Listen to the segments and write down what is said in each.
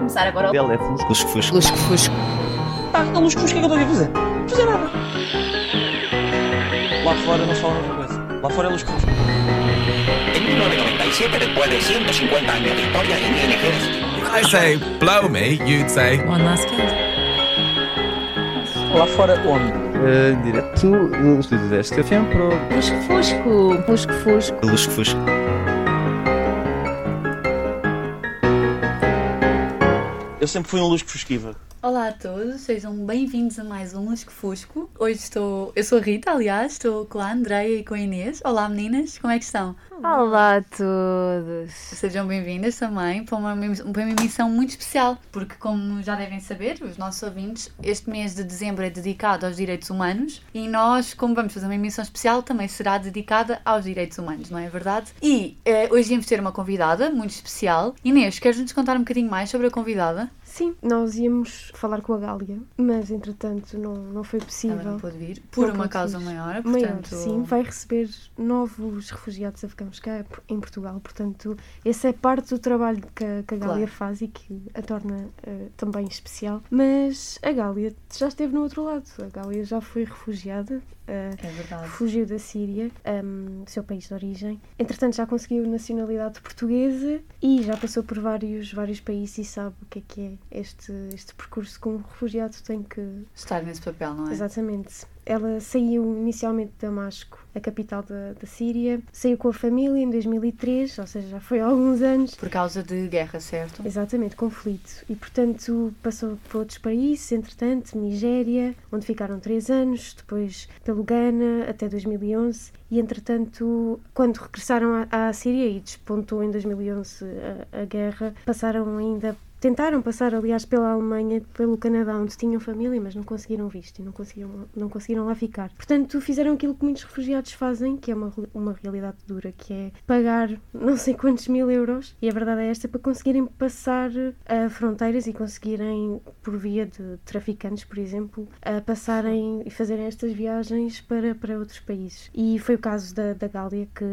começar agora o Ele é fusco. Lusco-fusco. Lusco-fusco. Ah, a lusco-fusco, o que é que eu estou aqui a fazer? Não fazer nada. Lá fora não se fala outra coisa. Lá fora é lusco-fusco. En 1997, después de 150 años de historia en ING, I say blow me, you'd say One last kiss. Lá fora onde? Uh, direto do estúdio deste café para o Fusco-fusco. Fusco-fusco. Lusco-fusco. Eu sempre fui um lusco-fusquiva. Olá a todos, sejam bem-vindos a mais um Lusco Fusco. Hoje estou. Eu sou a Rita, aliás, estou com a Andreia e com a Inês. Olá meninas, como é que estão? Olá a todos! Sejam bem-vindas também para uma, para uma emissão muito especial, porque, como já devem saber, os nossos ouvintes, este mês de dezembro é dedicado aos direitos humanos e nós, como vamos fazer uma emissão especial, também será dedicada aos direitos humanos, não é verdade? E eh, hoje íamos ter uma convidada muito especial. Inês, queres-nos contar um bocadinho mais sobre a convidada? Sim, nós íamos falar com a Gália, mas entretanto não, não foi Ela possível. não pôde vir, por Não uma causa vir. maior, Maior, portanto... sim, vai receber novos refugiados afegãos cá em Portugal, portanto, essa é parte do trabalho que a, que a Gália Claro. faz e que a torna eh, também especial. Mas a Gália já esteve no outro lado, a Gália já foi refugiada, eh, É fugiu da Síria, um, seu país de origem. Entretanto, já conseguiu nacionalidade portuguesa e já passou por vários, vários países e sabe o que é que é este, este percurso um refugiado tem que. Estar nesse papel, não é? Exatamente. Ela saiu inicialmente de Damasco, a capital da, da Síria, saiu com a família em 2003, ou seja, já foi há alguns anos. Por causa de guerra, certo? Exatamente, conflito. E, portanto, passou por outros países, entretanto, Nigéria, onde ficaram três anos, depois pelo Ghana, até 2011. E, entretanto, quando regressaram à, à Síria e despontou em 2011 a, a guerra, passaram ainda. Tentaram passar, aliás, pela Alemanha, pelo Canadá, onde tinham família, mas não conseguiram visto e não conseguiram, não conseguiram lá ficar. Portanto, fizeram aquilo que muitos refugiados fazem, que é uma, uma realidade dura, que é pagar não sei quantos mil euros, e a verdade é esta, para conseguirem passar a fronteiras e conseguirem, por via de traficantes, por exemplo, a passarem e fazerem estas viagens para, para outros países. E foi o caso da, da Gália, que,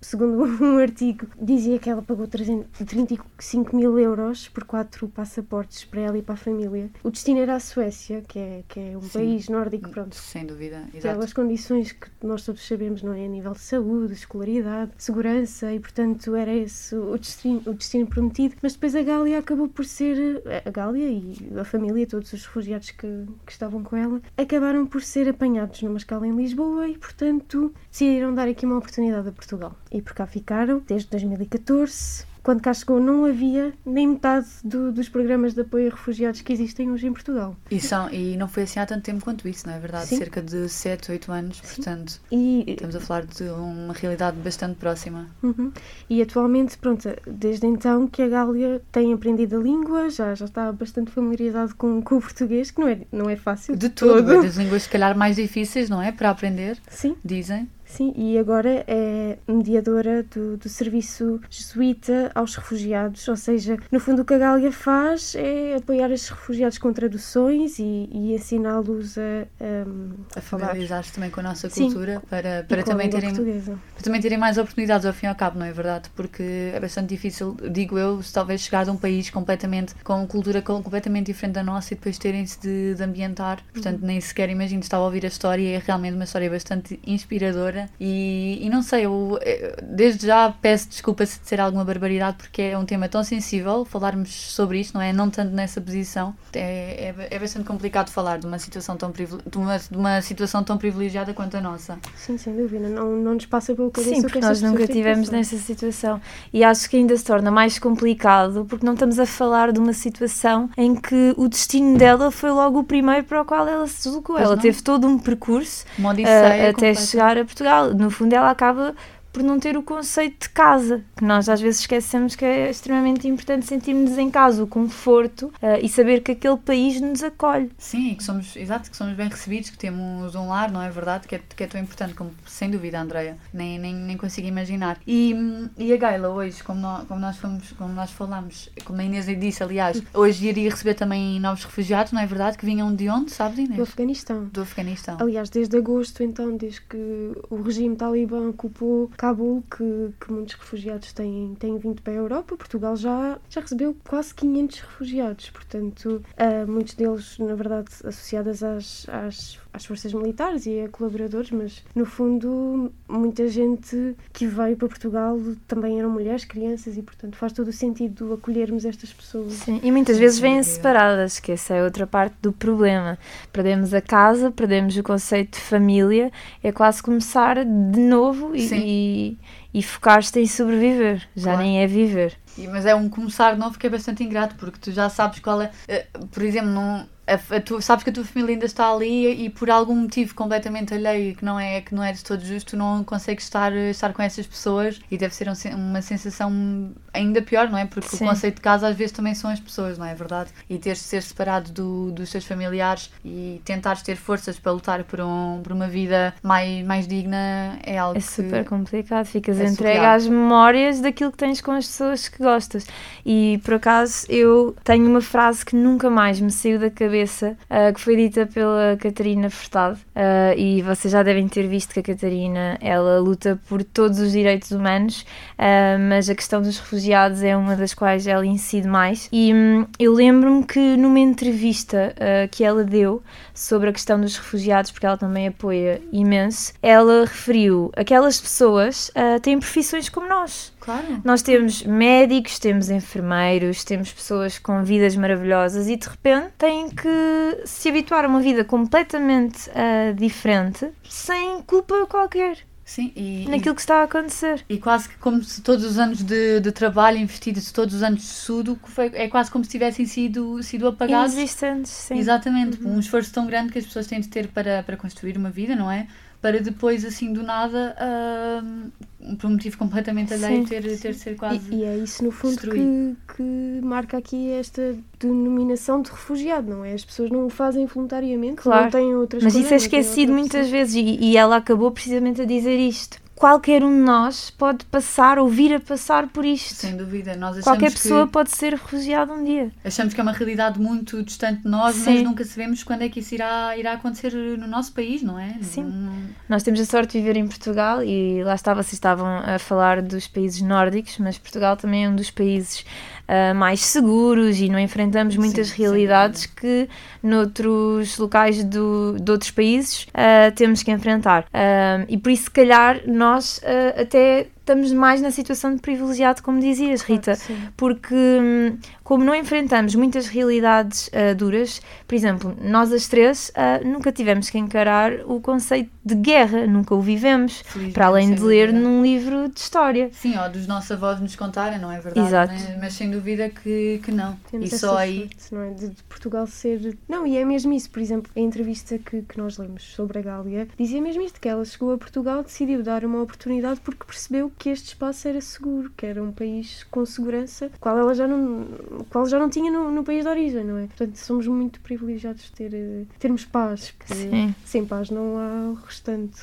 segundo um artigo, dizia que ela pagou 300 35 mil euros por quatro passaportes para ela e para a família. O destino era a Suécia, que é, que é um Sim. país nórdico, pronto, Sem dúvida, exato. pelas condições que nós todos sabemos, não é? A nível de saúde, escolaridade, segurança, e portanto era esse o destino, o destino prometido. Mas depois a Gália acabou por ser, a Gália e a família, todos os refugiados que, que estavam com ela, acabaram por ser apanhados numa escala em Lisboa e portanto decidiram dar aqui uma oportunidade a Portugal. E por cá ficaram desde 2014. Quando cá chegou, não havia nem metade do- dos programas de apoio a refugiados que existem hoje em Portugal. E, são, e não foi assim há tanto tempo quanto isso, não é verdade? Sim. Cerca de 7, 8 anos, portanto, E estamos a falar de uma realidade bastante próxima. Uhum. E atualmente, pronto, desde então que a Gália tem aprendido a língua, já, já está bastante familiarizado com, com o português, que não é, não é fácil. De todo, é das línguas se calhar mais difíceis, não é? Para aprender, Sim, dizem. Sim. E agora é mediadora do, do serviço jesuíta aos refugiados, ou seja, no fundo o que a Gália faz é apoiar estes refugiados com traduções e, e ensiná-los a, a, A falar. familiarizar-se também com a nossa Sim. cultura para, e para com a também terem portuguesa. para também terem mais oportunidades ao fim e ao cabo, não é verdade? Porque é bastante difícil, digo eu, se talvez chegar de um país completamente com cultura com- completamente diferente da nossa e depois terem-se de, de ambientar. Portanto, nem sequer imagino estar a ouvir a história e é realmente uma história bastante inspiradora. E, e não sei, eu eh, desde já peço desculpa se disser alguma barbaridade porque é um tema tão sensível falarmos sobre isto, não é? Não tanto nessa posição. É, é, é bastante complicado falar de uma situação tão de uma, de uma situação tão privilegiada quanto a nossa. Sim, sem dúvida. Não, não nos passa pela cabeça Sim, porque que nós nunca tivemos nessa situação. E acho que ainda se torna mais complicado porque não estamos a falar de uma situação em que o destino dela foi logo o primeiro para o qual ela se deslocou. Pois ela não. teve todo um percurso odisseia até chegar a Portugal. No fundo, ela acaba por não ter o conceito de casa, que nós às vezes esquecemos que é extremamente importante sentirmos em casa o conforto ah, e saber que aquele país nos acolhe. Sim, que somos, exato, que somos bem recebidos, que temos um lar, não é verdade? Que é, que é tão importante, como sem dúvida, Andreia. Nem, nem, nem consigo imaginar. E, e a Gaila, hoje, como nós, como nós fomos, como nós falamos, como a Inês disse, aliás, hoje iria receber também novos refugiados, não é verdade? Que vinham de onde, sabes, Inês? Do Afeganistão. Do Afeganistão. Aliás, desde agosto, então, desde que o regime talibã ocupou Cabul que, que muitos refugiados têm, têm vindo para a Europa. Portugal já, já recebeu quase 500 refugiados, portanto, uh, muitos deles, na verdade, associados às, às, às forças militares e a colaboradores, mas no fundo, muita gente que veio para Portugal também eram mulheres, crianças e, portanto, faz todo o sentido acolhermos estas pessoas. Sim, e muitas vezes vêm separadas, que essa é outra parte do problema. Perdemos a casa, perdemos o conceito de família, é quase começar de novo e, e, e focar-te em sobreviver, já Claro. nem é viver. E- Mas é um começar novo que é bastante ingrato, porque tu já sabes qual é. eh, Por exemplo, não, a, a tu, sabes que a tua família ainda está ali e por algum motivo completamente alheio que não é, que não é de todo justo, não consegues estar, estar com essas pessoas e deve ser um uma sensação ainda pior, não é? Porque Sim. o conceito de casa às vezes também são as pessoas, não é verdade? E teres de ser separado do, dos teus familiares e tentares ter forças para lutar por, um, por uma vida mais, mais digna é algo É super complicado, ficas é entregue surreal. às memórias daquilo que tens com as pessoas que gostas. E por acaso eu tenho uma frase que nunca mais me saiu da cabeça, ah, que foi dita pela Catarina Furtado. Ah, e vocês já devem ter visto que a Catarina ela luta por todos os direitos humanos, ah, mas a questão dos refugiados é uma das quais ela incide mais. E hum, eu lembro-me que numa entrevista que ela deu sobre a questão dos refugiados, porque ela também apoia imenso, ela referiu aquelas pessoas têm profissões como nós. Claro. Nós temos médicos, temos enfermeiros, temos pessoas com vidas maravilhosas e de repente têm que se habituar a uma vida completamente ah, diferente, sem culpa qualquer, Sim, e, naquilo que está a acontecer. E quase que como se todos os anos de, de trabalho investidos, todos os anos de estudo, foi, é quase como se tivessem sido, sido apagados. Inexistentes, sim. Exatamente, um esforço tão grande que as pessoas têm de ter para, para construir uma vida, não é? Para depois, assim, do nada, por um motivo completamente alheio, Sim, ter, ter de ser quase. E, e é isso, no fundo, que, que marca aqui esta denominação de refugiado, não é? As pessoas não o fazem voluntariamente, Claro. não têm outras Mas coisas. isso é esquecido muitas vezes e, e ela acabou precisamente a dizer isto. Qualquer um de nós pode passar ou vir a passar por isto. Sem dúvida, nós Qualquer que, pessoa pode ser refugiada um dia. achamos que é uma realidade muito distante de nós, mas Sim. nunca sabemos quando é que isso irá, irá acontecer no nosso país, não é? Sim. Não- Nós temos a sorte de viver em Portugal e lá está, vocês estavam a falar dos países nórdicos, mas Portugal também é um dos países ah, mais seguros e não enfrentamos muitas Sim, realidades que noutros locais do, de outros países ah, temos que enfrentar. Ah, e por isso, se calhar, nós até estamos mais na situação de privilegiado, como dizias, Rita, Sim. porque hum, como não enfrentamos muitas realidades ah, duras, por exemplo, nós as três ah, nunca tivemos que encarar o conceito de guerra, nunca o vivemos, Felizmente, para além de ler dúvida. num livro de história. Sim, ou dos nossos avós nos contarem, não é verdade? Exato. né? Mas sem dúvida que, que não. Temos e só aí. sorte, não é? De, de Portugal ser. Não, e é mesmo isso. Por exemplo, a entrevista que, que nós lemos sobre a Gália dizia mesmo isto: que ela chegou a Portugal, decidiu dar uma oportunidade porque percebeu que este espaço era seguro, que era um país com segurança, qual ela já não, qual já não tinha no, no país de origem, não é? Portanto, somos muito privilegiados de ter, eh, termos paz, porque Sim. sem paz não há o restante.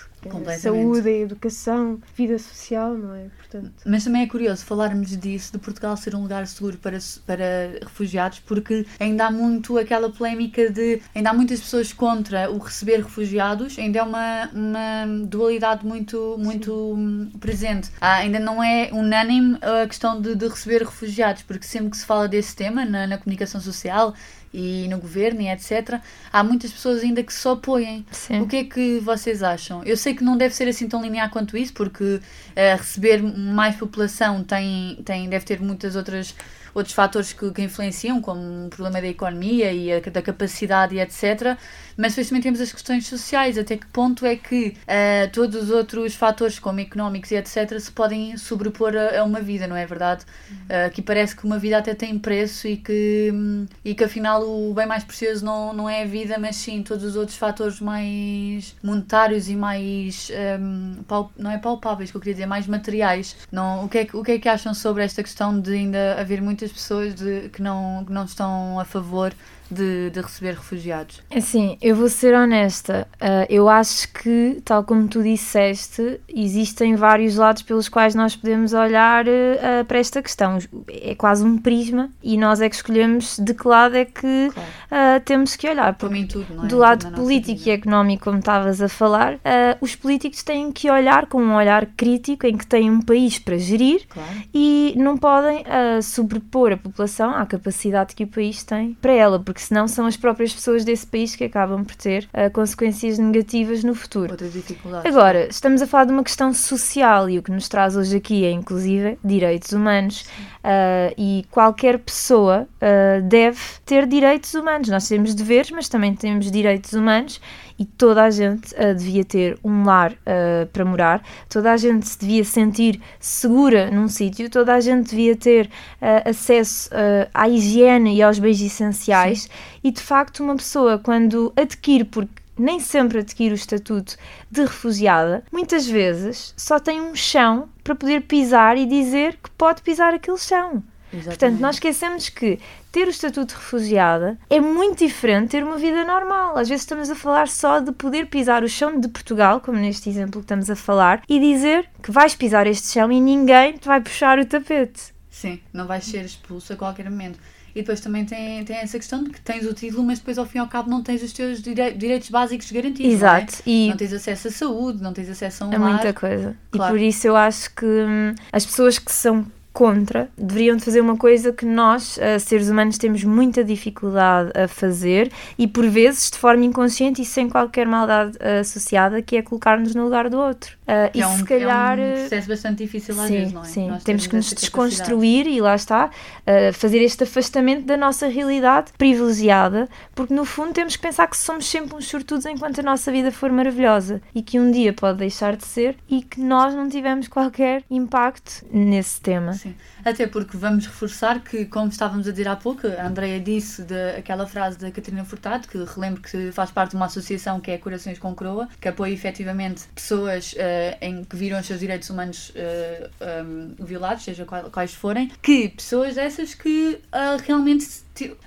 Saúde, educação, vida social, não é? Portanto, Mas também é curioso falarmos disso, de Portugal ser um lugar seguro para, para refugiados, porque ainda há muito aquela polémica de. Ainda há muitas pessoas contra o receber refugiados, ainda é uma, uma dualidade muito, muito presente. Ah, ainda não é unânime a questão de, de receber refugiados, porque sempre que se fala desse tema na, na comunicação social e no governo e etc., há muitas pessoas ainda que se opõem. Sim. O que é que vocês acham? Eu sei que não deve ser assim tão linear quanto isso, porque eh, receber mais população tem, tem, deve ter muitas outras outros fatores que, que influenciam, como o problema da economia e a, da capacidade e etc. Mas depois também temos as questões sociais, até que ponto é que eh, todos os outros fatores, como económicos e etc., se podem sobrepor a, a uma vida, não é verdade? Eh, Aqui parece que uma vida até tem preço e que, hum, e que afinal o bem mais precioso não, não é a vida, mas sim todos os outros fatores mais monetários e mais hum, pal- não é palpáveis que eu queria dizer, mais materiais. Não, o, que é, que- o que é que acham sobre esta questão de ainda haver muitas pessoas de, que, não, que não estão a favor de, de receber refugiados? Assim, eu vou ser honesta. ah, eu acho que, tal como tu disseste, existem vários lados pelos quais nós podemos olhar ah, para esta questão. É quase um prisma e nós é que escolhemos de que lado é que Claro. ah, temos que olhar. Mim, tudo, é? do lado político e económico, como estavas a falar, os políticos têm que olhar com um olhar crítico em que têm um país para gerir Claro. e não podem sobrepor a população à capacidade que o país tem para ela, porque senão são as próprias pessoas desse país que acabam por ter ah, consequências negativas no futuro. Outras dificuldades. Agora, estamos a falar de uma questão social e o que nos traz hoje aqui é, inclusive, direitos humanos. Ah, e qualquer pessoa ah, deve ter direitos humanos. Nós temos deveres, mas também temos direitos humanos e toda a gente ah, devia ter um lar ah, para morar, toda a gente se devia sentir segura num sítio, toda a gente devia ter ah, acesso à higiene e aos bens essenciais. E de facto, uma pessoa, quando adquire, porque nem sempre adquire o estatuto de refugiada, muitas vezes só tem um chão para poder pisar e dizer que pode pisar aquele chão. Portanto, Exatamente. nós esquecemos que ter o estatuto de refugiada é muito diferente de ter uma vida normal. Às vezes estamos a falar só de poder pisar o chão de Portugal, como neste exemplo que estamos a falar, e dizer que vais pisar este chão e ninguém te vai puxar o tapete. Sim, não vais ser expulso a qualquer momento. E depois também tem, tem essa questão de que tens o título, mas depois ao fim e ao cabo não tens os teus direi- direitos básicos garantidos. Exato. Não, é? E não tens acesso à saúde, não tens acesso a um É lar. muita coisa. Claro. E por isso eu acho que hum, as pessoas que são contra deveriam de fazer uma coisa que nós, eh, seres humanos, temos muita dificuldade a fazer e por vezes de forma inconsciente e sem qualquer maldade eh, associada, que é colocar-nos no lugar do outro. Que e é um, se calhar. é um eh, processo bastante difícil às Sim, vezes, não é? sim. Nós temos que nos desconstruir e lá está, uh, fazer este afastamento da nossa realidade privilegiada, porque no fundo temos que pensar que somos sempre uns sortudos enquanto a nossa vida for maravilhosa e que um dia pode deixar de ser e que nós não tivemos qualquer impacto nesse tema. Sim. Até porque vamos reforçar que, como estávamos a dizer há pouco, a Andrea disse de, aquela frase da Catarina Furtado, que relembro que faz parte de uma associação que é Corações com Coroa, que apoia efetivamente pessoas eh, em que viram os seus direitos humanos eh, um, violados, seja quais forem, que pessoas dessas que ah, realmente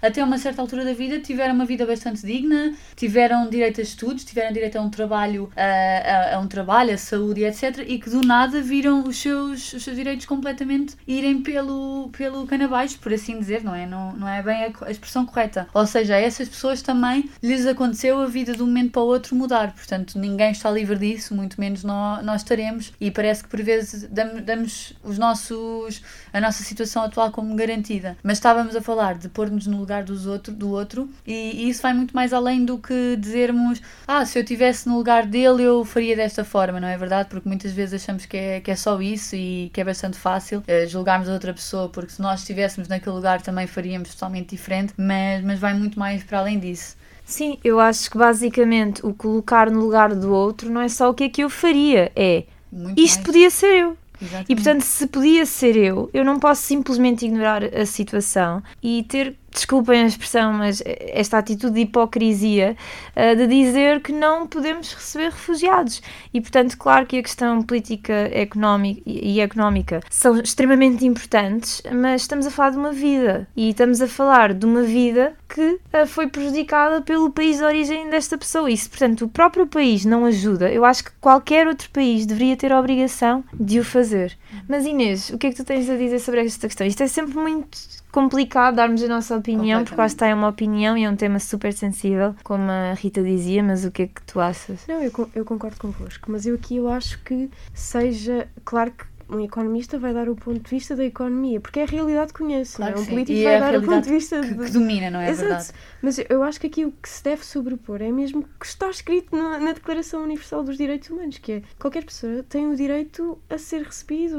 até uma certa altura da vida tiveram uma vida bastante digna, tiveram direito a estudos, tiveram direito a um trabalho, a, a- a um trabalho, a saúde, etc. E que do nada viram os seus, os seus direitos completamente irem pelo, pelo cano abaixo, por assim dizer, não é? Não, não é bem a, a expressão correta. Ou seja, a essas pessoas também lhes aconteceu a vida de um momento para o outro mudar. Portanto, ninguém está livre disso, muito menos nós, nós estaremos. E parece que por vezes damos, damos os nossos, a nossa situação atual como garantida. Mas estávamos a falar de pôr-nos no lugar dos outro, do outro e, e isso vai muito mais além do que dizermos ah, se eu estivesse no lugar dele eu faria desta forma, não é verdade? Porque muitas vezes achamos que é, que é só isso e que é bastante fácil eh, julgarmos a outra pessoa porque se nós estivéssemos naquele lugar também faríamos totalmente diferente, mas, mas vai muito mais para além disso. Sim, eu acho que basicamente o colocar no lugar do outro não é só o que é que eu faria, é Muito isto mais. podia ser eu. Exatamente. E portanto, se podia ser eu, eu não posso simplesmente ignorar a situação e ter, desculpem a expressão, mas esta atitude de hipocrisia ah, de dizer que não podemos receber refugiados. E portanto, claro que a questão política económica e económica são extremamente importantes, mas estamos a falar de uma vida e estamos a falar de uma vida que ah, foi prejudicada pelo país de origem desta pessoa. E se, portanto, o próprio país não ajuda, eu acho que qualquer outro país deveria ter a obrigação de o fazer. Mas Inês, o que é que tu tens a dizer sobre esta questão? Isto é sempre muito complicado darmos a nossa opinião, porque lá está é uma opinião e é um tema super sensível, como a Rita dizia, mas o que é que tu achas? Não, eu, eu concordo convosco, mas eu aqui eu acho que seja. Claro que um economista vai dar o ponto de vista da economia, porque é a realidade que conhece, Claro não é? Um político E vai é dar o ponto de vista que, de- que domina, não é Exato. verdade? Mas eu acho que aqui o que se deve sobrepor é mesmo o que está escrito na, na Declaração Universal dos Direitos Humanos, que é qualquer pessoa tem o direito a ser recebido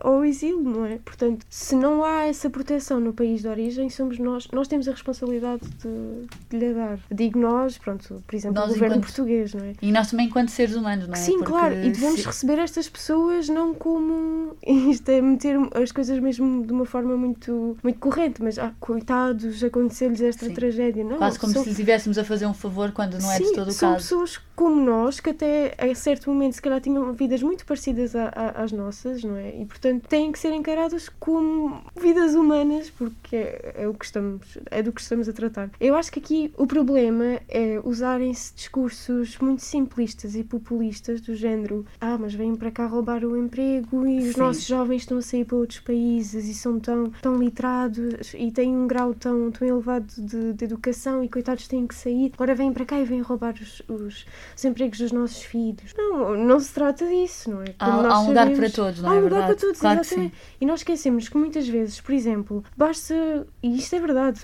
ao exílio, não é? Portanto, se não há essa proteção no país de origem, somos nós, nós temos a responsabilidade de, de lhe dar. Digo nós, pronto, por exemplo, Nós o governo enquanto- português, não é? E nós também, enquanto seres humanos, não é? Sim, Porque claro, e devemos se- receber estas pessoas não como isto é meter as coisas mesmo de uma forma muito, muito corrente, mas ah, coitados, aconteceu-lhes esta Sim. tragédia, não? Quase como são- se estivéssemos a fazer um favor quando não é de Sim, todo o são caso. pessoas como nós que até a certo momento se calhar tinham vidas muito parecidas a- a- às nossas, não é? E portanto têm que ser encaradas como vidas humanas porque é, é o que estamos é do que estamos a tratar. Eu acho que aqui o problema é usarem-se discursos muito simplistas e populistas do género ah mas vêm para cá roubar o emprego os Sim. nossos jovens estão a sair para outros países e são tão, tão literados e têm um grau tão, tão elevado de, de educação e coitados têm que sair. Agora vêm para cá e vêm roubar os, os, os empregos dos nossos filhos. Não, não se trata disso, não é? Há, há um lugar para todos, não Há é um lugar para todos, claro que sim. E nós esquecemos que muitas vezes, por exemplo, basta, e isto é verdade,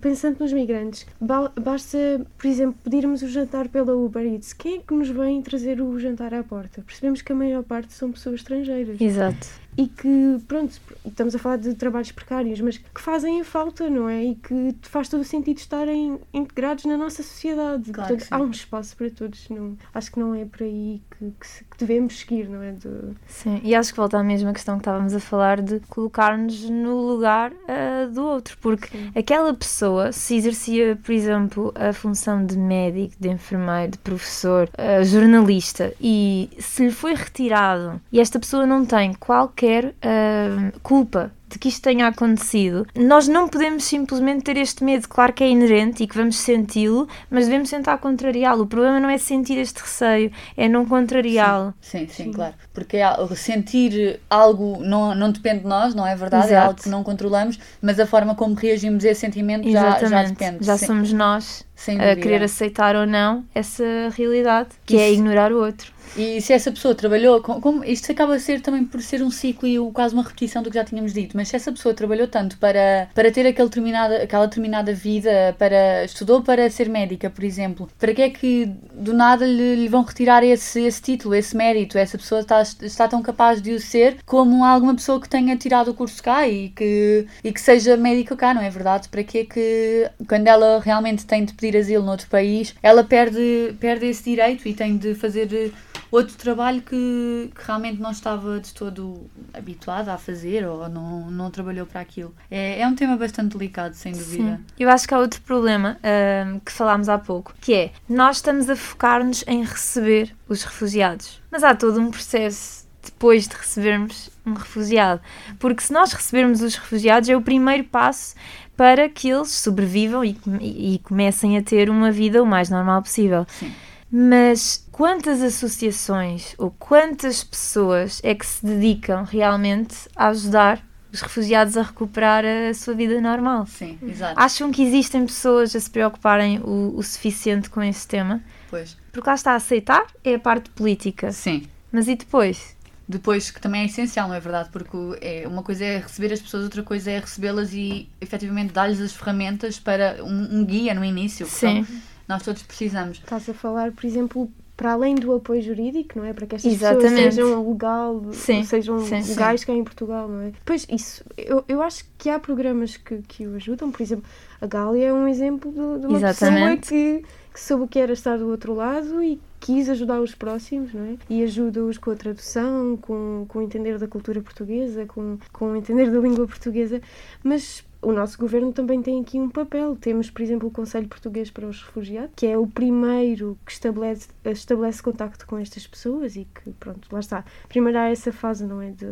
pensando nos migrantes, ba- basta, por exemplo, pedirmos o jantar pela Uber Eats. Quem é que nos vem trazer o jantar à porta? Percebemos que a maior parte são pessoas estrangeiras Exato. E que, pronto, estamos a falar de trabalhos precários, mas que fazem a falta, não é? E que faz todo o sentido estarem integrados na nossa sociedade. Claro Portanto, sim. há um espaço para todos. Não, acho que não é por aí que, que que devemos seguir, não é? De, Sim, e acho que volta à mesma questão que estávamos a falar de colocar-nos no lugar ah, do outro, porque aquela pessoa, se exercia, por exemplo, a função de médico, de enfermeiro, de professor, ah, jornalista, e se lhe foi retirado e esta pessoa não tem qualquer ah, culpa de que isto tenha acontecido, nós não podemos simplesmente ter este medo. Claro que é inerente e que vamos senti-lo, mas devemos tentar contrariá-lo. O problema não é sentir este receio, é não contrariá-lo. Sim, sim, claro. Porque é sentir algo não, não depende de nós, não é verdade? É Exato. algo que não controlamos, mas a forma como reagimos a esse sentimento já, já depende. Já Sim, somos nós a querer aceitar ou não essa realidade, que é Isso. ignorar o outro. E se essa pessoa trabalhou, com, como, isto acaba a ser também por ser um ciclo e quase uma repetição do que já tínhamos dito, mas se essa pessoa trabalhou tanto para, para ter aquele determinada, aquela determinada vida, para estudou para ser médica, por exemplo, para que é que do nada lhe, lhe vão retirar esse, esse título, esse mérito? Essa pessoa está, está tão capaz de o ser como alguma pessoa que tenha tirado o curso cá e que, e que seja médica cá, não é verdade? Para que é que quando ela realmente tem de pedir asilo noutro país, ela perde, perde esse direito e tem de fazer outro trabalho que, que realmente não estava de todo habituada a fazer ou não, não trabalhou para aquilo. É, é um tema bastante delicado, sem dúvida. Sim. Eu acho que há outro problema ahm, que falámos há pouco, que é nós estamos a focar-nos em receber os refugiados, mas há todo um processo depois de recebermos um refugiado, porque se nós recebermos os refugiados é o primeiro passo para que eles sobrevivam e, e- e comecem a ter uma vida o mais normal possível. Sim. Mas quantas associações ou quantas pessoas é que se dedicam realmente a ajudar os refugiados a recuperar a sua vida normal? Sim, exato. Acham que existem pessoas a se preocuparem o, o suficiente com esse tema? Pois. Porque lá está a aceitar é a parte política. Sim. Mas e depois? Depois, que também é essencial, não é verdade? Porque é, uma coisa é receber as pessoas, outra coisa é recebê-las e efetivamente dar-lhes as ferramentas para um, um guia no início. Sim. são- nós todos precisamos. Estás a falar, por exemplo, para além do apoio jurídico, não é? Para que estas Exatamente. pessoas sejam legal, Sim, sejam sim, sim. legais cá em Portugal, não é? Pois isso, eu, eu acho que há programas que, que o ajudam, por exemplo, a Gália é um exemplo de, de uma Exatamente. pessoa que, que soube o que era estar do outro lado e quis ajudar os próximos, não é? E ajuda-os com a tradução, com, com o entender da cultura portuguesa, com, com o entender da língua portuguesa, mas o nosso governo também tem aqui um papel. Temos, por exemplo, o Conselho Português para os Refugiados, que é o primeiro que estabelece, estabelece contacto com estas pessoas e que, pronto, lá está. Primeiro há essa fase, não é? De,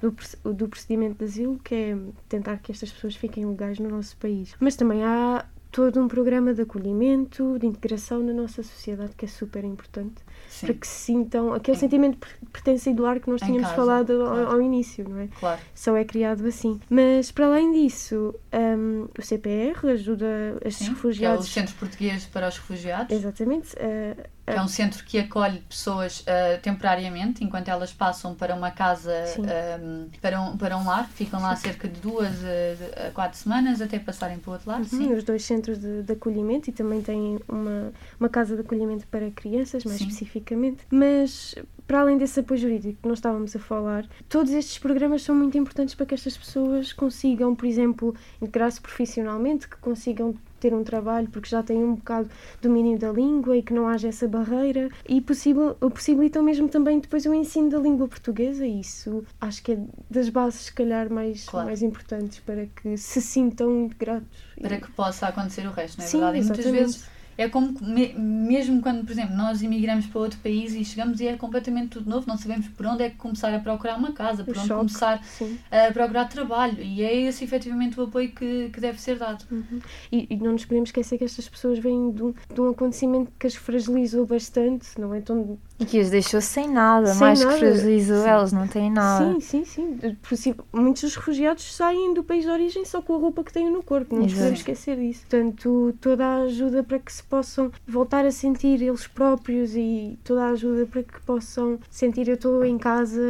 do, do procedimento de asilo, que é tentar que estas pessoas fiquem legais no nosso país. Mas também há todo um programa de acolhimento, de integração na nossa sociedade, que é super importante, Sim, para que se sintam aquele sentimento de per- pertença e do lar que nós tínhamos casa, falado ao- claro. ao início, não é? claro. só é criado assim. Mas para além disso, hum, o CPR ajuda estes Sim, que é o refugiados. Centro Português para os Refugiados. Exatamente. que é um centro que acolhe pessoas ah, temporariamente, enquanto elas passam para uma casa, Sim. ah, para, um, para um lar. Ficam lá cerca de duas a, a quatro semanas até passarem para o outro lado. uhum, Sim. os dois centros de, de acolhimento e também tem uma, uma casa de acolhimento para crianças, mais Sim. especificamente. Mas para além desse apoio jurídico que nós estávamos a falar, todos estes programas são muito importantes para que estas pessoas consigam, por exemplo, integrar-se profissionalmente, que consigam ter um trabalho porque já têm um bocado domínio da língua e que não haja essa barreira e possível, possibilitam mesmo também depois o ensino da língua portuguesa e isso acho que é das bases se calhar mais, Claro. mais importantes para que se sintam integrados. Para que possa acontecer o resto, não é Sim, verdade? E muitas vezes é como me- mesmo quando, por exemplo, nós imigramos para outro país e chegamos e é completamente tudo novo, não sabemos por onde é que começar a procurar uma casa, por O onde choque. começar Sim. a procurar trabalho. E é esse efetivamente o apoio que, que deve ser dado. E, e não nos podemos esquecer que estas pessoas vêm de um, de um acontecimento que as fragilizou bastante, não é? Estão E que os deixou sem nada, Sem mais nada. que fragilizou elas, não têm nada. Sim, sim, sim. Possi- Muitos dos refugiados saem do país de origem só com a roupa que têm no corpo. Não Exato. podemos esquecer disso. Portanto, toda a ajuda para que se possam voltar a sentir eles próprios e toda a ajuda para que possam sentir eu estou em casa,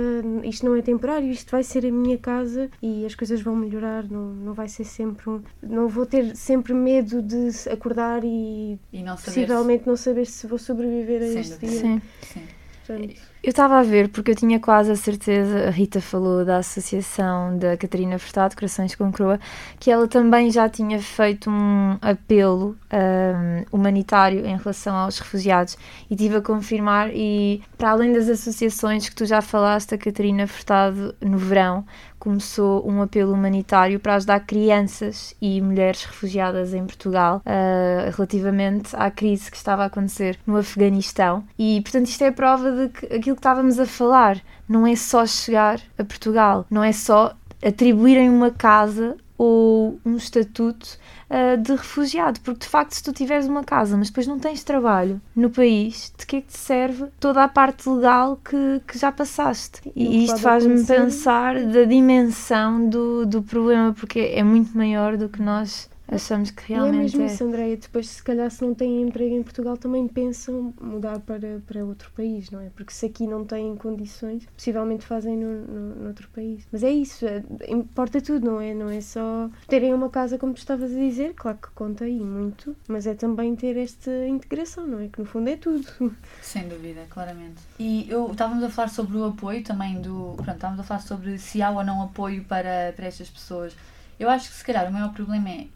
isto não é temporário, isto vai ser a minha casa e as coisas vão melhorar. Não, não vai ser sempre um. Não vou ter sempre medo de acordar e E não saber. possivelmente não saber se vou sobreviver a este dia. Sim. Sim. Portanto, Eu estava a ver, porque eu tinha quase a certeza, a Rita falou da associação da Catarina Furtado, Corações com Croa, que ela também já tinha feito um apelo hum, humanitário em relação aos refugiados e tive a confirmar e para além das associações que tu já falaste, a Catarina Furtado no verão começou um apelo humanitário para ajudar crianças e mulheres refugiadas em Portugal ah, relativamente à crise que estava a acontecer no Afeganistão. E, portanto, isto é a prova de que aquilo que estávamos a falar não é só chegar a Portugal, não é só atribuírem uma casa ou um estatuto ah, de refugiado, porque de facto, se tu tiveres uma casa, mas depois não tens trabalho no país, de que é que te serve toda a parte legal que, que já passaste? Que E isto faz-me pensar da dimensão do, do problema, porque é muito maior do que nós achamos que E é realmente mesmo é. isso, Andréia. Depois, se calhar, se não têm emprego em Portugal, também pensam mudar para, para outro país, não é? Porque se aqui não têm condições, possivelmente fazem no, no, noutro país. Mas é isso, é- importa tudo, não é? Não é só terem uma casa, como tu estavas a dizer, claro que conta aí muito, mas é também ter esta integração, não é? Que no fundo é tudo. Sem dúvida, claramente. E eu estávamos a falar sobre o apoio também do. Pronto, estávamos a falar sobre se há ou não apoio para, para estas pessoas. Eu acho que se calhar o maior problema é.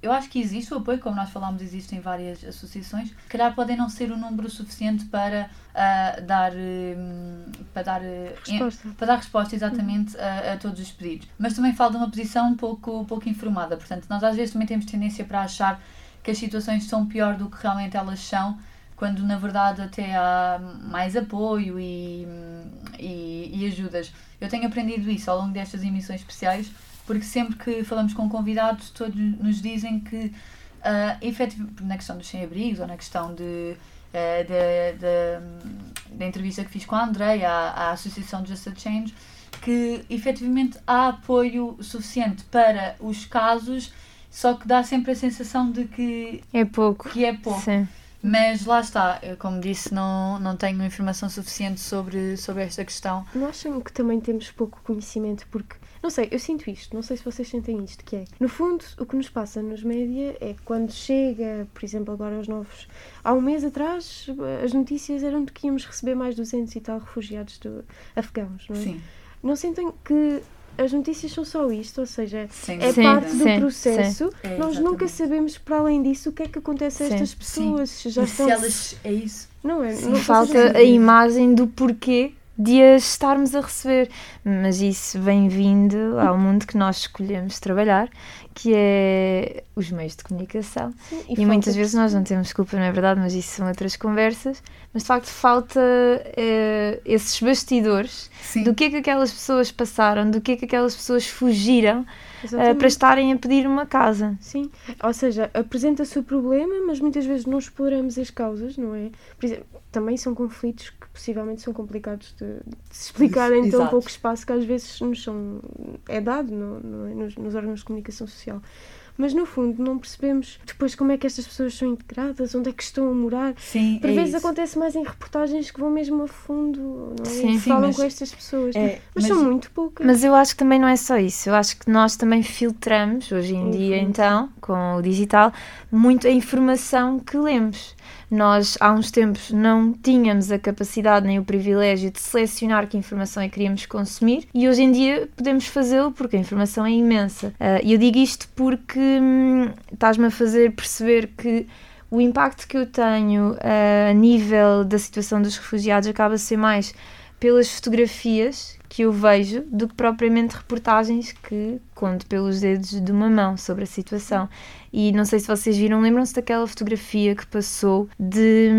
Eu acho que existe o apoio, como nós falámos, existem várias associações. Se calhar podem não ser o número suficiente para ah, dar. hum, para dar. eh, Resposta. para dar resposta exatamente a, a todos os pedidos. Mas também falta uma posição um pouco, um pouco informada. Portanto, nós às vezes também temos tendência para achar que as situações são pior do que realmente elas são, quando na verdade até há mais apoio e, e, e ajudas. Eu tenho aprendido isso ao longo destas emissões especiais, porque sempre que falamos com convidados, todos nos dizem que, ah, efetiv- na questão dos sem-abrigos ou na questão de, da- da- da entrevista que fiz com a Andreia, à, à Associação Just a Change, que efetivamente há apoio suficiente para os casos, só que dá sempre a sensação de que, É pouco. que é pouco. Sim. Mas lá está, eu, como disse, não, não tenho informação suficiente sobre, sobre esta questão. Não acham que também temos pouco conhecimento? Porque, não sei, eu sinto isto, não sei se vocês sentem isto, que é, no fundo, o que nos passa nos média é que quando chega, por exemplo, agora aos novos, há um mês atrás, as notícias eram de que íamos receber mais 200 e tal refugiados do, afegãos, não é? Sim, Não sentem que as notícias são só isto, ou seja, sem é Sim, parte do sim, processo. É, Nós nunca sabemos, para além disso, o que é que acontece a Sim. estas pessoas. Se já Mas estão... se elas. É isso. Não é? Sim, não, Falta a imagem do porquê de as estarmos a receber. Mas isso vem vindo ao mundo que nós escolhemos trabalhar, que é os meios de comunicação. Sim, E, falta muitas vezes nós não temos culpa, não é verdade? Mas isso são outras conversas. Mas de facto falta eh, esses bastidores Sim. do que é que aquelas pessoas passaram, do que é que aquelas pessoas fugiram Exatamente. para estarem a pedir uma casa. Sim, ou seja, apresenta-se o problema, mas muitas vezes não exploramos as causas, não é? Por exemplo, também são conflitos que possivelmente são complicados de, de se explicar em tão pouco espaço que às vezes nos são, é dado não, não é? nos, nos órgãos de comunicação social. Mas no fundo não percebemos depois como é que estas pessoas são integradas, onde é que estão a morar. Sim, Por é vezes isso. acontece mais em reportagens que vão mesmo a fundo, não é? Sim, E sim, falam mas- com estas pessoas. É, mas, mas- são muito poucas. Mas eu acho que também não é só isso. Eu acho que nós também filtramos, hoje em Sim, dia, então, com o digital, muito a informação que lemos. Nós, há uns tempos, não tínhamos a capacidade nem o privilégio de selecionar que informação é que queríamos consumir e hoje em dia podemos fazê-lo porque a informação é imensa. Ah, E eu digo isto porque hum, estás-me a fazer perceber que o impacto que eu tenho ah, a nível da situação dos refugiados acaba a ser mais pelas fotografias que eu vejo do que propriamente reportagens que conto pelos dedos de uma mão sobre a situação. E não sei se vocês viram, lembram-se daquela fotografia que passou de,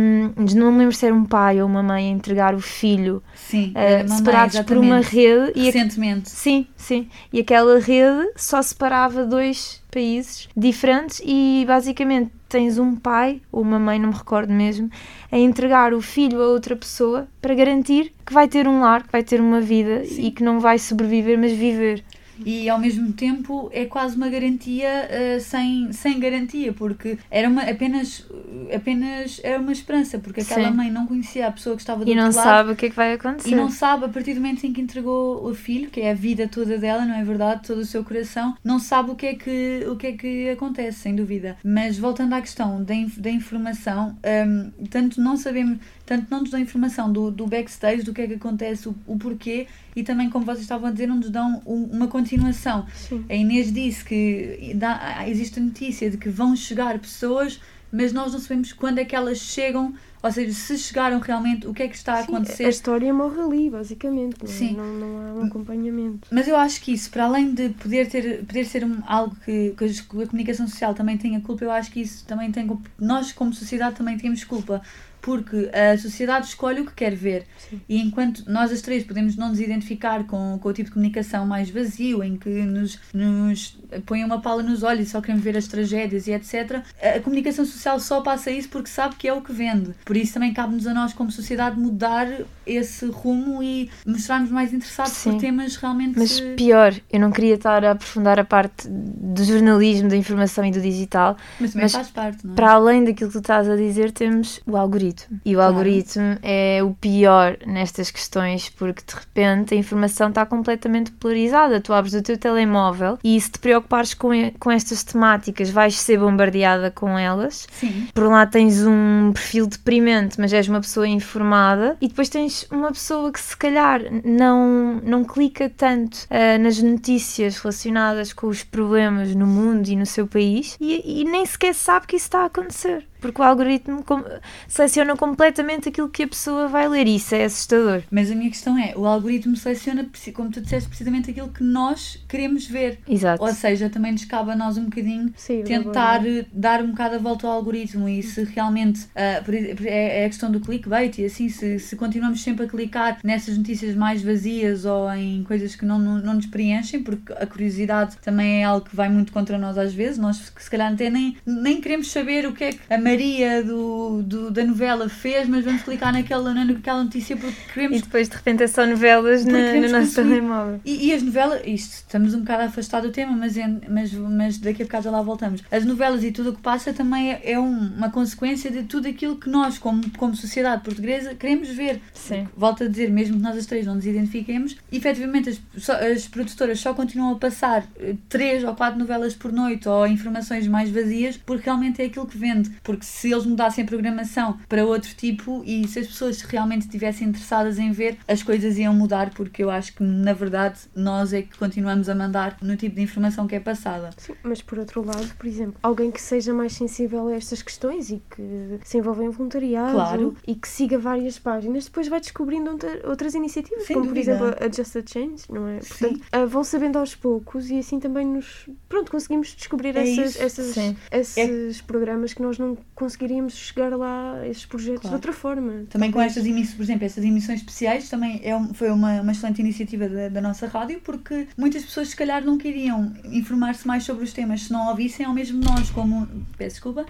de não me lembro se era um pai ou uma mãe a entregar o filho Sim, mãe, separados por uma rede e a- Recentemente. Sim, sim. E aquela rede só separava dois países diferentes e basicamente tens um pai ou uma mãe, não me recordo mesmo, a entregar o filho a outra pessoa para garantir que vai ter um lar, que vai ter uma vida e que não vai sobreviver, mas viver. E ao mesmo tempo é quase uma garantia uh, sem, sem garantia, porque era uma, apenas, apenas era uma esperança, porque aquela Sim. mãe não conhecia a pessoa que estava do E não outro lado sabe o que é que vai acontecer. e não sabe, a partir do momento em que entregou o filho, que é a vida toda dela, não é verdade? Todo o seu coração, não sabe o que é que, o que, é que acontece, sem dúvida. Mas voltando à questão da, da informação, hum, tanto não sabemos, tanto não nos dão informação do, do backstage, do que é que acontece, o, o porquê, e também, como vocês estavam a dizer, não nos dão um- uma continuação. Sim. A Inês disse que dá- existe a notícia de que vão chegar pessoas, mas nós não sabemos quando é que elas chegam, ou seja, se chegaram realmente, o que é que está a Sim, acontecer. a história morre ali, basicamente. Não, é? Sim. não, não há um acompanhamento. Mas eu acho que isso, para além de poder, ter, poder ser um- algo que, que a comunicação social também tenha culpa, eu acho que isso também tem. Nós, como sociedade, também temos culpa. Porque a sociedade escolhe o que quer ver. E enquanto nós as três podemos não nos identificar com, com o tipo de comunicação mais vazio, em que nos, nos põe uma pala nos olhos e só queremos ver as tragédias e etc., a a comunicação social só passa isso porque sabe que é o que vende. Por isso também cabe-nos a nós, como sociedade, mudar esse rumo e mostrarmos mais interessados Sim. por temas realmente. Mas pior, eu não queria estar a aprofundar a parte do jornalismo, da informação e do digital. Mas também Mas faz parte, não é? Para além daquilo que tu estás a dizer, temos o algoritmo. E o Claro. algoritmo é o pior nestas questões, porque de repente a informação está completamente polarizada. Tu abres o teu telemóvel e se te preocupares com, com estas temáticas, vais ser bombardeada com elas. Sim. Por um lado tens um perfil deprimente, mas és uma pessoa informada, e depois tens uma pessoa que se calhar não, não clica tanto ah, nas notícias relacionadas com os problemas no mundo e no seu país e, e nem sequer sabe que isso está a acontecer. Porque o algoritmo com- seleciona completamente aquilo que a pessoa vai ler e isso é assustador. Mas a minha questão é, o algoritmo seleciona, como tu disseste, precisamente aquilo que nós queremos ver. Exato. Ou seja, também nos cabe a nós um bocadinho Sim, tentar eh, dar um bocado a volta ao algoritmo e se realmente é, é a questão do clickbait e assim, se, se continuamos sempre a clicar nessas notícias mais vazias ou em coisas que não, não, não nos preenchem, porque a curiosidade também é algo que vai muito contra nós às vezes, nós se calhar até nem, nem queremos saber o que é que a Maria do, do- da novela fez, mas vamos clicar naquela, naquela notícia porque queremos E depois de repente é só novelas na, no nosso consumir. telemóvel. E, e as novelas, isto, estamos um bocado a afastar do tema, mas, é- mas, mas daqui a bocado já lá voltamos. As novelas e tudo o que passa também é, é um- uma consequência de tudo aquilo que nós, como, como sociedade portuguesa, queremos ver. Sim. Volto a dizer, mesmo que nós as três não nos identifiquemos, efetivamente as, as produtoras só continuam a passar eh, três ou quatro novelas por noite ou informações mais vazias porque realmente é aquilo que vende. Porque se eles mudassem a programação para outro tipo e se as pessoas realmente estivessem interessadas em ver, as coisas iam mudar porque eu acho que na verdade nós é que continuamos a mandar no tipo de informação que é passada. Sim, mas por outro lado, por exemplo, alguém que seja mais sensível a estas questões e que se envolva em voluntariado Claro. e que siga várias páginas, depois vai descobrindo outra- outras iniciativas, Sem como por dúvida. exemplo a Just a Change, não é? Portanto, ah, vão sabendo aos poucos e assim também nos. Pronto, conseguimos descobrir É essas, essas- sim. esses programas que nós não conseguiríamos chegar lá, esses projetos Claro. de outra forma. Também com estas emissões, por exemplo, estas emissões especiais também é um- foi uma, uma excelente iniciativa da, da nossa rádio porque muitas pessoas se calhar não queriam informar-se mais sobre os temas se não ouvissem, ao mesmo nós, como, peço desculpa,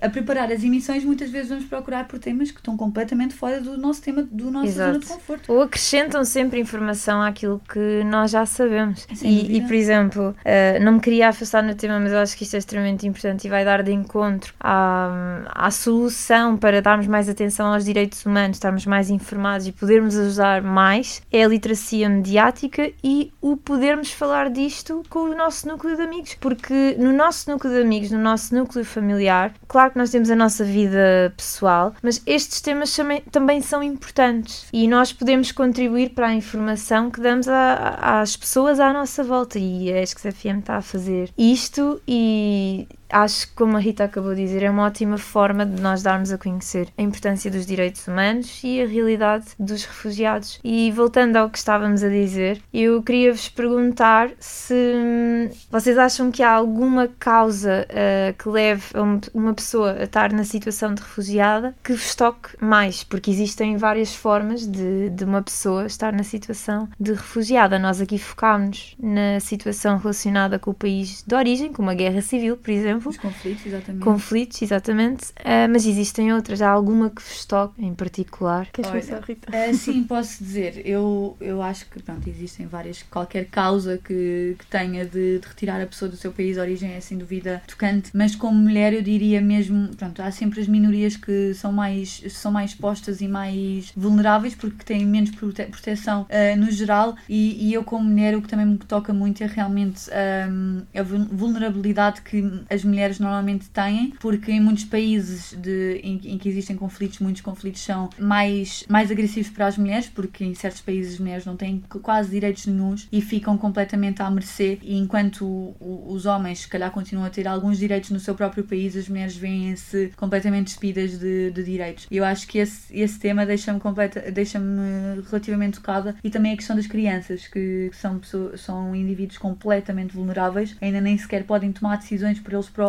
a preparar as emissões muitas vezes vamos procurar por temas que estão completamente fora do nosso tema, do nosso zona de conforto. Ou acrescentam sempre informação àquilo que nós já sabemos. E, e, por exemplo, eh, não me queria afastar no tema, mas eu acho que isto é extremamente importante e vai dar de encontro à, à solução para darmos mais atenção aos direitos humanos, estarmos mais informados e podermos ajudar mais. É a literacia mediática e o podermos falar disto com o nosso núcleo de amigos. Porque no nosso núcleo de amigos, no nosso núcleo familiar, claro que nós temos a nossa vida pessoal, mas estes temas também, são importantes e nós podemos contribuir para a informação que damos a- a- às pessoas à nossa volta e a ESCS FM está a fazer isto e acho que, como a Rita acabou de dizer, é uma ótima forma de nós darmos a conhecer a importância dos direitos humanos e a realidade dos refugiados. E voltando ao que estávamos a dizer, eu queria vos perguntar se hum, vocês acham que há alguma causa ah, que leve um- uma pessoa a estar na situação de refugiada que vos toque mais, porque existem várias formas de, de uma pessoa estar na situação de refugiada. Nós aqui focámos na situação relacionada com o país de origem, como a guerra civil, por exemplo, exemplo. Os conflitos, exatamente. Conflitos, exatamente. Ah, mas existem outras. Há alguma que vos toque em particular? Queres Olha, começar, Rita? Ah, sim, posso dizer. Eu, eu acho que pronto, existem várias. Qualquer causa que, que tenha de, de retirar a pessoa do seu país de origem é sem dúvida tocante, mas como mulher eu diria mesmo. Pronto, há sempre as minorias que são mais, são mais expostas e mais vulneráveis porque têm menos prote proteção ah, no geral. E, e eu, como mulher, o que também me toca muito é realmente a vul- vulnerabilidade que as mulheres normalmente têm, porque em muitos países de, em, em que existem conflitos, muitos conflitos são mais, mais agressivos para as mulheres, porque em certos países as mulheres não têm qu- quase direitos nenhums e ficam completamente à mercê, e enquanto o- o- os homens, se calhar, continuam a ter alguns direitos no seu próprio país, as mulheres veem-se completamente despidas de, de direitos. Eu acho que esse, esse tema deixa-me deixa-me relativamente tocada e também a questão das crianças, que são, pessoas, são indivíduos completamente vulneráveis, ainda nem sequer podem tomar decisões por eles próprios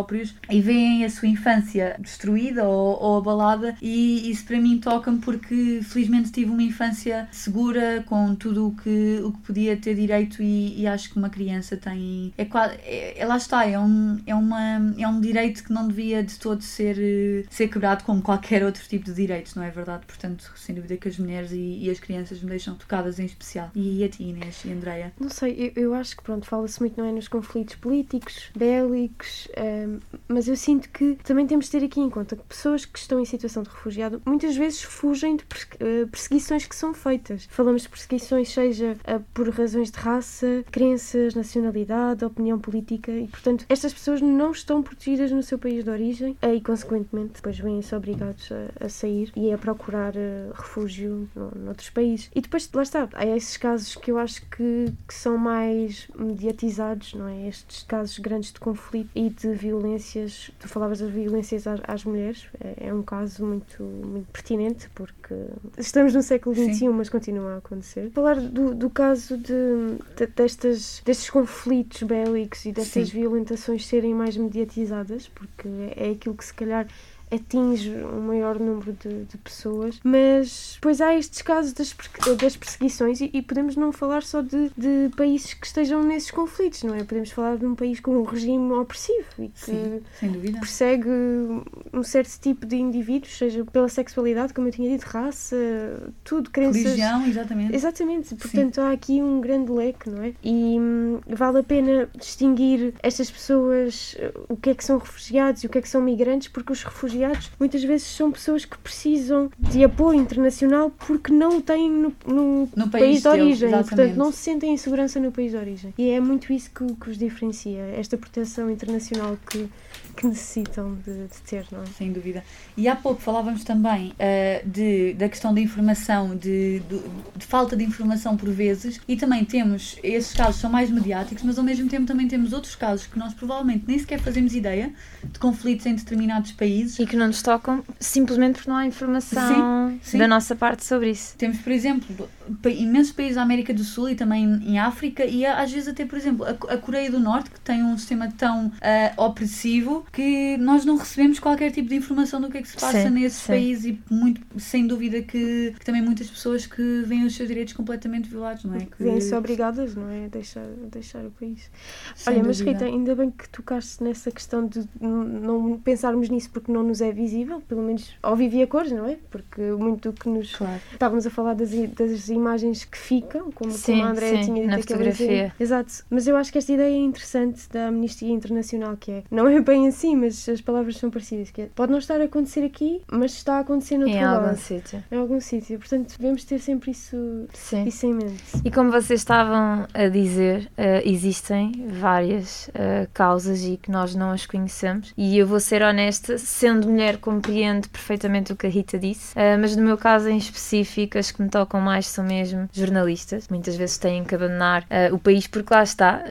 e veem a sua infância destruída ou, ou abalada e isso para mim toca-me porque felizmente tive uma infância segura com tudo o que, o que podia ter direito e, e acho que uma criança tem é, quase, é, é- lá está, é um, é, uma, é um direito que não devia de todo ser, eh, ser quebrado como qualquer outro tipo de direitos, não é verdade? Portanto, sem dúvida que as mulheres e, e as crianças me deixam tocadas em especial. E a ti Inês e Andreia? Não sei, eu, eu acho que pronto, fala-se muito não é, nos conflitos políticos, bélicos, mas eu sinto que também temos de ter aqui em conta que pessoas que estão em situação de refugiado muitas vezes fugem de eh, perseguições que são feitas. Falamos de perseguições, seja eh, por razões de raça, crenças, nacionalidade, opinião política, e portanto estas pessoas não estão protegidas no seu país de origem eh, e, consequentemente, depois vêm-se obrigados a, a sair e a procurar refúgio no, noutros países. E depois, lá está, há esses casos que eu acho que, que são mais mediatizados, não é? Estes casos grandes de conflito e de violências. Tu falavas das violências às, às mulheres, é, é um caso muito, muito pertinente porque estamos no século Sim. XXI, mas continua a acontecer. Falar do, do caso de, de- destas, destes conflitos bélicos e destas Sim. violentações serem mais mediatizadas, porque é aquilo que se calhar atinge um maior número de, de pessoas, mas depois há estes casos das, das perseguições e, e podemos não falar só de, de países que estejam nesses conflitos, não é? Podemos falar de um país com um regime opressivo e que Sim, persegue um certo tipo de indivíduos, seja pela sexualidade, como eu tinha dito, raça, tudo, crenças. Religião, exatamente. Exatamente, portanto há aqui um grande leque, não é? E hum, vale a pena distinguir estas pessoas, o que é que são refugiados e o que é que são migrantes, porque os refugiados muitas vezes são pessoas que precisam de apoio internacional porque não o têm no, no No país, país de deles, origem, e, exatamente. portanto não se sentem em segurança no país de origem. E é muito isso que, que os diferencia, esta proteção internacional que, que necessitam de, de ter, não é? Sem dúvida. E há pouco falávamos também eh, de, da questão da informação, de, de, de falta de informação por vezes, e também temos, esses casos são mais mediáticos, mas ao mesmo tempo também temos outros casos que nós provavelmente nem sequer fazemos ideia de conflitos em determinados países. E que não nos tocam simplesmente porque não há informação Sim, sim. da nossa parte sobre isso. Temos, por exemplo, imensos países da América do Sul e também em África, e às vezes até, por exemplo, a, a Coreia do Norte, que tem um sistema tão ah, opressivo que nós não recebemos qualquer tipo de informação do que é que se passa Sim, nesses sim. países e muito, sem dúvida que, que também muitas pessoas que veem os seus direitos completamente violados, não é? Que, Vêm-se obrigadas, não é? A deixar, a deixar o país. sem Olha, mas dúvida. Rita, ainda bem que tocaste nessa questão de não pensarmos nisso porque não nos é visível, pelo menos ao vivo e a cores, não é? Porque muito do que nos. Claro. Estávamos a falar das, das imagens que ficam, como, Sim, como a Andrea tinha dito na fotografia. Exato. Mas eu acho que esta ideia é interessante da Amnistia Internacional, que é. Não é bem assim, mas as palavras são parecidas. Que é, pode não estar a acontecer aqui, mas está a acontecer no outro Em algum sítio. Em algum sítio. Portanto, devemos ter sempre isso, Sim. isso em mente. E como vocês estavam a dizer, eh, existem várias eh, causas e que nós não as conhecemos. E eu vou ser honesta, sendo mulher, compreendo perfeitamente o que a Rita disse, eh, mas no meu caso em específico, as que me tocam mais são mesmo jornalistas. Muitas vezes têm que abandonar o país porque lá está.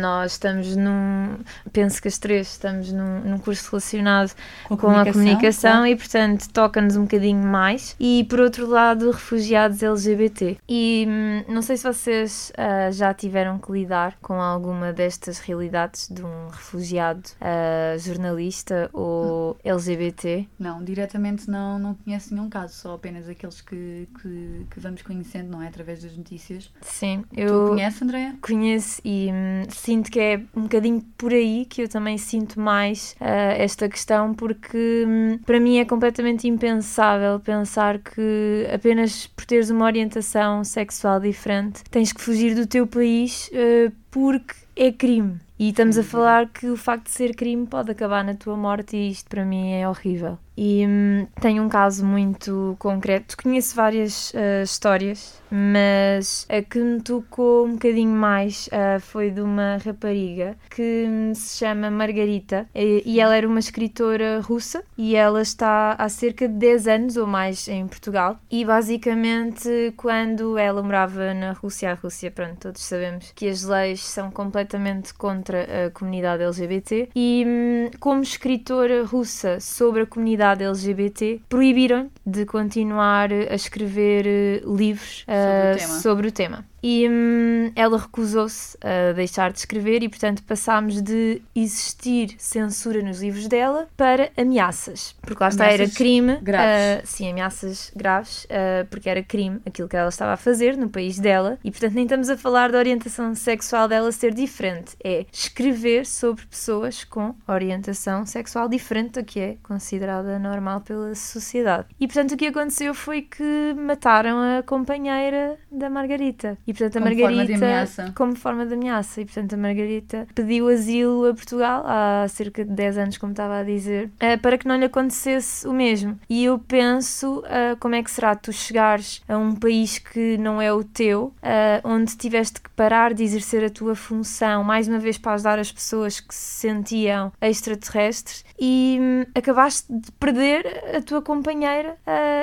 nós estamos num. Penso que as três estamos num, num curso relacionado com a comunicação claro. e, portanto, toca-nos um bocadinho mais. E, por outro lado, refugiados LGBT. E hum, não sei se vocês ah, já tiveram que lidar com alguma destas realidades de um refugiado ah, jornalista ou LGBT? Não, diretamente não, não conheço nenhum caso, só apenas aqueles que, que, que vamos conhecendo, não é? Através das notícias. Sim, Tu eu conheces, Andréa? conheço e hum, sinto que é um bocadinho por aí que eu também sinto mais ah, esta questão, porque hum, para mim é completamente impensável pensar que apenas por teres uma orientação sexual diferente tens que fugir do teu país ah, porque é crime. E estamos a falar que o facto de ser crime pode acabar na tua morte e isto para mim é horrível. E hum, tenho um caso muito concreto. Conheço várias ah, histórias, mas a que me tocou um bocadinho mais ah, foi de uma rapariga que hum, se chama Margarita e, e ela era uma escritora russa e ela está há cerca de 10 anos ou mais em Portugal. E basicamente, quando ela morava na Rússia, a Rússia, pronto, todos sabemos que as leis são completamente contra a comunidade LGBT e hum, como escritora russa sobre a comunidade LGBT, proibiram de continuar a escrever eh, livros ah, tema. sobre o tema. E hum, ela recusou-se a deixar de escrever e, portanto, passámos de existir censura nos livros dela para ameaças. Porque lá está, era Ameaças crime. graves. ah, sim, ameaças graves, ah, porque era crime aquilo que ela estava a fazer no país dela. E, portanto, nem estamos a falar da orientação sexual dela ser diferente. É escrever sobre pessoas com orientação sexual diferente da que é considerada normal pela sociedade. E, portanto, o que aconteceu foi que mataram a companheira da Margarita. E, portanto, a Como forma de Margarita. ameaça. Como forma de ameaça. E, portanto, a Margarita pediu asilo a Portugal há cerca de 10 anos, como estava a dizer, eh, para que não lhe acontecesse o mesmo. E eu penso eh, como é que será tu chegares a um país que não é o teu, eh, onde tiveste que parar de exercer a tua função, mais uma vez para ajudar as pessoas que se sentiam extraterrestres, e hum, acabaste de perder a tua companheira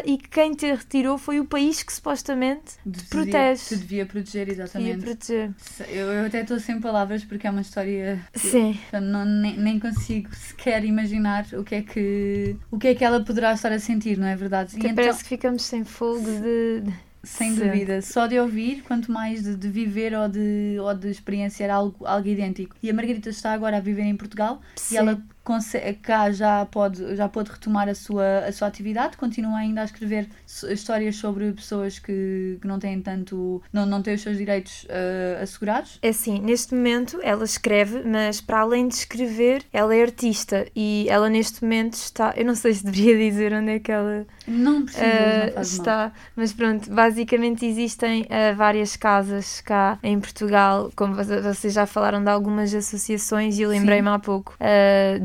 e que quem te retirou foi o país que supostamente Devia- protege. Te devia proteger, ia exatamente. proteger. Eu, eu até estou sem palavras porque é uma história. Sim. Não, nem, nem consigo sequer imaginar o que, é que, o que é que ela poderá estar a sentir, não é verdade? E então, parece que ficamos sem fogo de. sem Sim. dúvida, só de ouvir, quanto mais de, de viver ou de, ou de experienciar algo, algo idêntico. E a Margarita está agora a viver em Portugal Sim. e ela cá já pode, já pode retomar a sua, a sua atividade, continua ainda a escrever histórias sobre pessoas que, que não têm tanto, não, não têm os seus direitos eh, assegurados. É assim, neste momento ela escreve, mas para além de escrever, ela é artista e ela neste momento está. Eu não sei se deveria dizer onde é que ela Não precisa, ah, não mal. está, mas pronto, basicamente existem ah, várias casas cá em Portugal, como vo- vocês já falaram de algumas associações e eu lembrei-me há pouco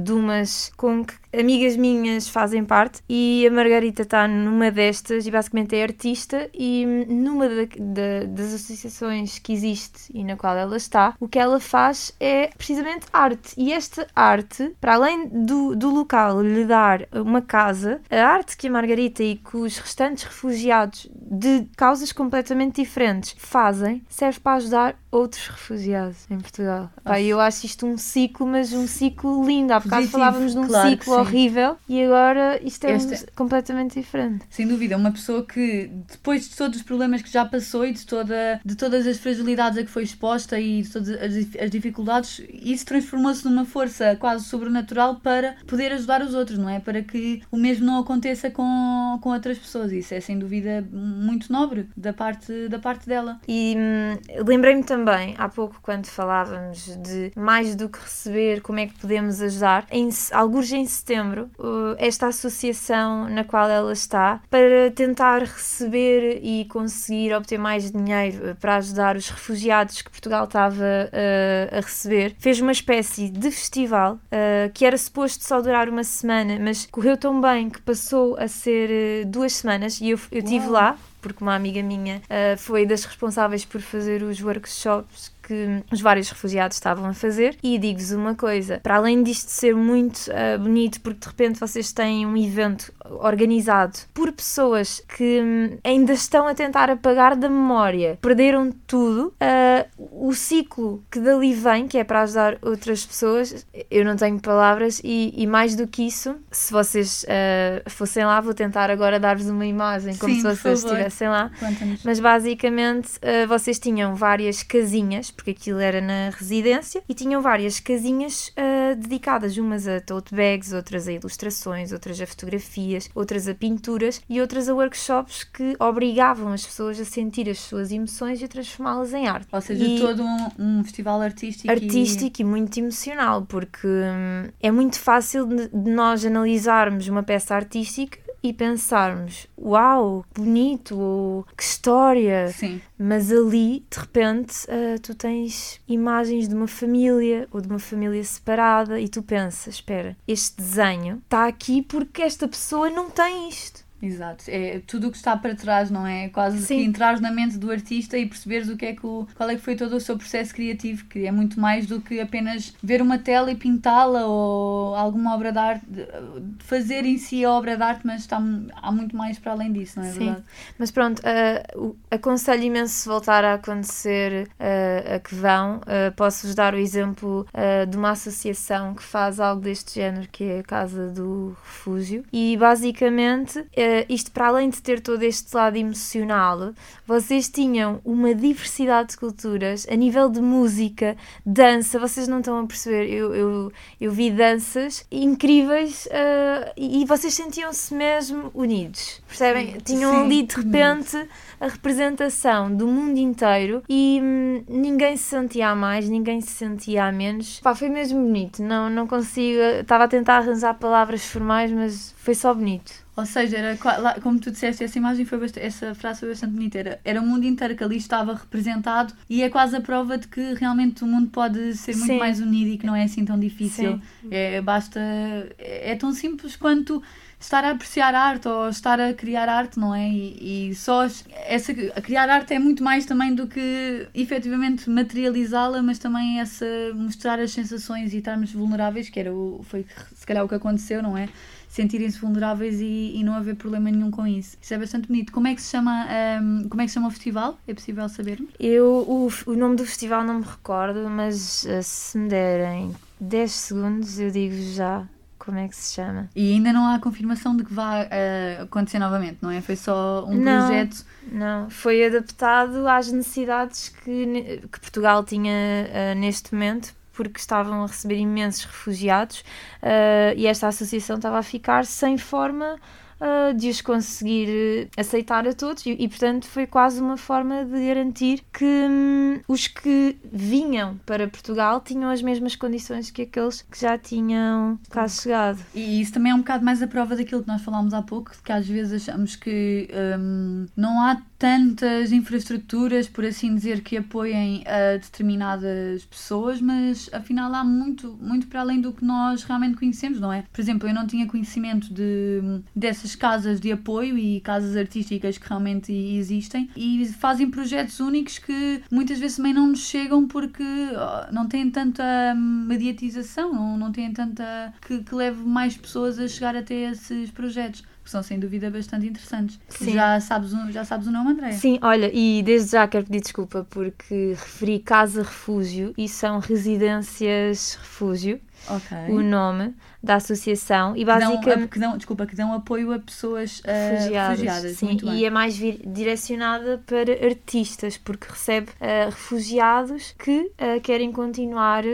ah, de umas com que amigas minhas fazem parte e a Margarita está numa destas e basicamente é artista e numa da- da- das associações que existe e na qual ela está, o que ela faz é precisamente arte e esta arte, para além do, do local lhe dar uma casa, a arte que a Margarita e que os restantes refugiados de causas completamente diferentes fazem, serve para ajudar outros refugiados em Portugal. Pá, eu acho isto um ciclo, mas um ciclo lindo. Há bocado Positivo, falávamos de um claro ciclo. Horrível e agora isto é um- completamente diferente. Sem dúvida, uma pessoa que depois de todos os problemas que já passou e de, toda, de todas as fragilidades a que foi exposta e de todas as, as dificuldades, isso transformou-se numa força quase sobrenatural para poder ajudar os outros, não é? Para que o mesmo não aconteça com, com outras pessoas. Isso é sem dúvida muito nobre da parte, da parte dela. E hum, lembrei-me também, há pouco, quando falávamos de mais do que receber, como é que podemos ajudar, em, alguns em setembro, uh, esta associação na qual ela está, para tentar receber e conseguir obter mais dinheiro uh, para ajudar os refugiados que Portugal estava uh, a receber, fez uma espécie de festival uh, que era suposto só durar uma semana, mas correu tão bem que passou a ser uh, duas semanas e eu, eu estive lá porque uma amiga minha ah, foi das responsáveis por fazer os workshops que os vários refugiados estavam a fazer. E digo-vos uma coisa: para além disto ser muito ah, bonito, porque de repente vocês têm um evento organizado por pessoas que hum, ainda estão a tentar apagar da memória, perderam tudo, ah, o ciclo que dali vem, que é para ajudar outras pessoas, eu não tenho palavras. E, e mais do que isso, se vocês ah, fossem lá, vou tentar agora dar-vos uma imagem, como Sim, se vocês estivessem lá. Mas basicamente uh, vocês tinham várias casinhas porque aquilo era na residência, e tinham várias casinhas ah, dedicadas, umas a tote bags, outras a ilustrações, outras a fotografias, outras a pinturas e outras a workshops que obrigavam as pessoas a sentir as suas emoções e a transformá-las em arte. Ou seja, E- todo um, um festival artístico. e- artístico e muito emocional, porque hum, é muito fácil de nós analisarmos uma peça artística e pensarmos, uau, que bonito, ou que história, Sim, mas ali, de repente, ah, tu tens imagens de uma família ou de uma família separada e tu pensas, espera, este desenho está aqui porque esta pessoa não tem isto. Exato. É tudo o que está para trás, não é? Quase Sim. que entrar na mente do artista e perceberes o que é que o, qual é que foi todo o seu processo criativo, que é muito mais do que apenas ver uma tela e pintá-la ou alguma obra de arte, fazer em si a obra de arte, mas está, há muito mais para além disso, não é Sim. verdade? Mas pronto, o- aconselho imenso se voltar a acontecer ah, a que vão. Ah, Posso-vos dar o exemplo de uma associação que faz algo deste género, que é a Casa do Refúgio. E basicamente, ah, isto para além de ter todo este lado emocional, vocês tinham uma diversidade de culturas a nível de música, dança. Vocês não estão a perceber. Eu, eu, eu vi danças incríveis ah, e vocês sentiam-se mesmo unidos. Percebem? Tinham Sim, ali de repente a representação do mundo inteiro e hum, ninguém se sentia a mais, ninguém se sentia a menos. Pá, foi mesmo bonito. Não, não consigo. Estava a tentar arranjar palavras formais, mas foi só bonito. Ou seja, era, como tu disseste, essa imagem foi bast- essa frase foi bastante bonita. Era, era o mundo inteiro que ali estava representado e é quase a prova de que realmente o mundo pode ser muito Sim. mais unido e que não é assim tão difícil. Sim. É, basta. É, é tão simples quanto estar a apreciar arte ou estar a criar arte, não é? E, e só essa, a criar arte é muito mais também do que efetivamente materializá-la, mas também essa mostrar as sensações e estarmos vulneráveis, que era o, foi se calhar o que aconteceu, não é? Sentirem-se vulneráveis e, e não haver problema nenhum com isso. Isso é bastante bonito. Como é que se chama, ahm, como é que se chama o festival? É possível sabermos? Eu, o, o nome do festival não me recordo, mas eh, se me derem 10 segundos, eu digo já como é que se chama. E ainda não há confirmação de que vai ah, acontecer novamente, não é? Foi só um Não. projeto. Não, foi adaptado às necessidades que, que Portugal tinha eh, neste momento, porque estavam a receber imensos refugiados eh, e esta associação estava a ficar sem forma eh, de os conseguir eh, aceitar a todos e, e, portanto, foi quase uma forma de garantir que hum, os que vinham para Portugal tinham as mesmas condições que aqueles que já tinham cá chegado. E isso também é um bocado mais a prova daquilo que nós falámos há pouco, de que às vezes achamos que hum, não há tantas infraestruturas, por assim dizer, que apoiem a determinadas pessoas, mas afinal há muito, muito para além do que nós realmente conhecemos, não é? Por exemplo, eu não tinha conhecimento de, dessas casas de apoio e casas artísticas que realmente existem e fazem projetos únicos que muitas vezes também não nos chegam porque não têm tanta hum, mediatização, não, não têm tanta. Que, que leve mais pessoas a chegar até esses projetos. Que são sem dúvida bastante interessantes. Sim. Já sabes, o- já sabes o nome, André? Sim, olha, e desde já quero pedir desculpa porque referi Casa Refúgio e são residências refúgio, Ok. o nome da associação, e basicamente. que dão- desculpa, que dão apoio a pessoas ah, Refugiadas, refugiadas. sim, e é mais vir- direcionada para artistas, porque recebe ah, refugiados que ah, querem continuar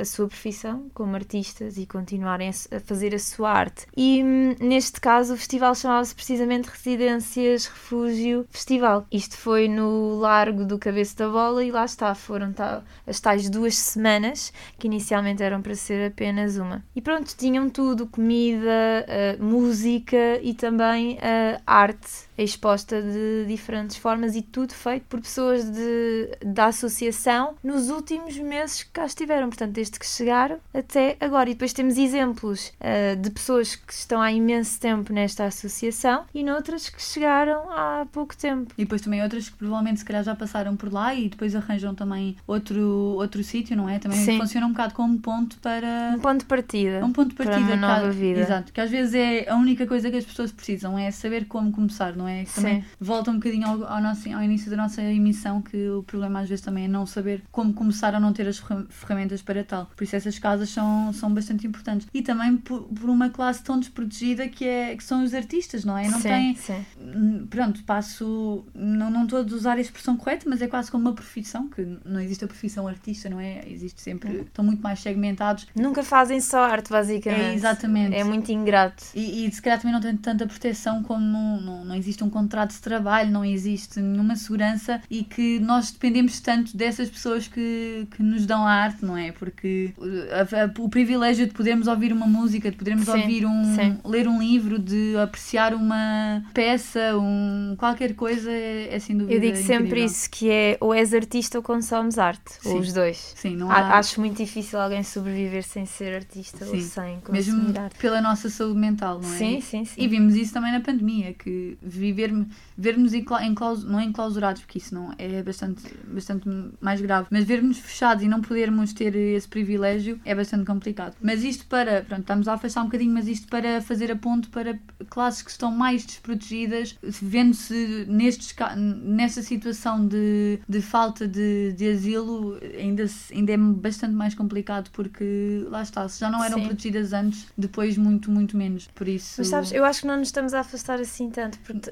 a sua profissão como artistas e continuarem a, a fazer a sua arte. E hum, neste caso o festival chamava-se precisamente Residências Refúgio Festival. Isto foi no Largo do Cabeço da Bola e lá está, foram ta- as tais duas semanas que inicialmente eram para ser apenas uma. E pronto, tinham tudo: comida, ah, música e também ah, arte exposta de diferentes formas e tudo feito por pessoas de, da associação nos últimos meses que cá estiveram, portanto, desde que chegaram até agora. E depois temos exemplos ah, de pessoas que estão há imenso tempo nesta associação e noutras que chegaram há pouco tempo. E depois também outras que provavelmente se calhar já passaram por lá e depois arranjam também outro, outro sítio, não é? Também Sim. funciona um bocado como ponto para para Um ponto de partida. um ponto de para partida uma que nova há- vida. Exato, que às vezes é a única coisa que as pessoas precisam, é saber como começar, não é? Também Sim. volta um bocadinho ao, ao, nosso, ao início da nossa emissão, que o problema às vezes também é não saber como começar ou não ter as ferra- ferramentas para tal. Por isso essas casas são, são bastante importantes. E também por, por uma classe tão desprotegida que, é, que são os artistas, não é? Não sim, têm sim. Hum, pronto, passo, não, não estou a usar a expressão correta, mas é quase como uma profissão, que não existe a profissão artista, não é? Existe sempre, estão muito mais segmentados Nunca fazem só arte, basicamente. É, exatamente. É muito ingrato. e, e se calhar também não tem tanta proteção como não, não, não existe um contrato de trabalho, não existe nenhuma segurança e que nós dependemos tanto dessas pessoas que, que nos dão a arte, não é? Porque a- a- o privilégio de podermos ouvir uma música, de podermos Sim, ouvir um, sim. ler um livro, de apreciar uma peça, um, qualquer coisa é, é sem dúvida Eu digo sempre incrível. isso, que é ou és artista ou consomes arte. Ou Sim. os dois. Sim, não há... Acho muito difícil alguém sobreviver sem ser artista ou sem mesmo consumir arte. pela nossa saúde mental, não é? Sim, sim, sim. E vimos isso também na pandemia, que viver, vermos encla- enclaus- não enclausurados, porque isso não é bastante, bastante mais grave, mas vermos fechados e não podermos ter esse privilégio é bastante complicado. Mas isto para, pronto, estamos a afastar um bocadinho, mas isto para fazer a ponto para classes que estão mais desprotegidas, vendo-se nesta situação de, de falta de, de asilo, ainda, ainda é bastante mais complicado, porque lá está, se já não eram Sim. protegidas antes, depois muito, muito menos. Por isso. Mas sabes, eu acho que não nos estamos a afastar assim tanto, porque.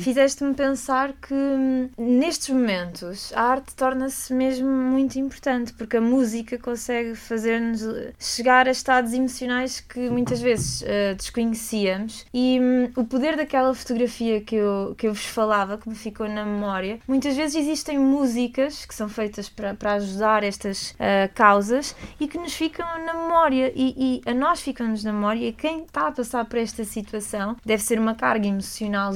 Fizeste-me pensar que hum, nestes momentos a arte torna-se mesmo muito importante, porque a música consegue fazer-nos uh, chegar a estados emocionais que muitas vezes uh, desconhecíamos. E hum, o poder daquela fotografia que eu, que eu vos falava, que me ficou na memória, muitas vezes existem músicas que são feitas para, para ajudar estas uh, causas e que nos ficam na memória. E, e a nós ficamos na memória e quem está a passar por esta situação deve ser uma carga emocional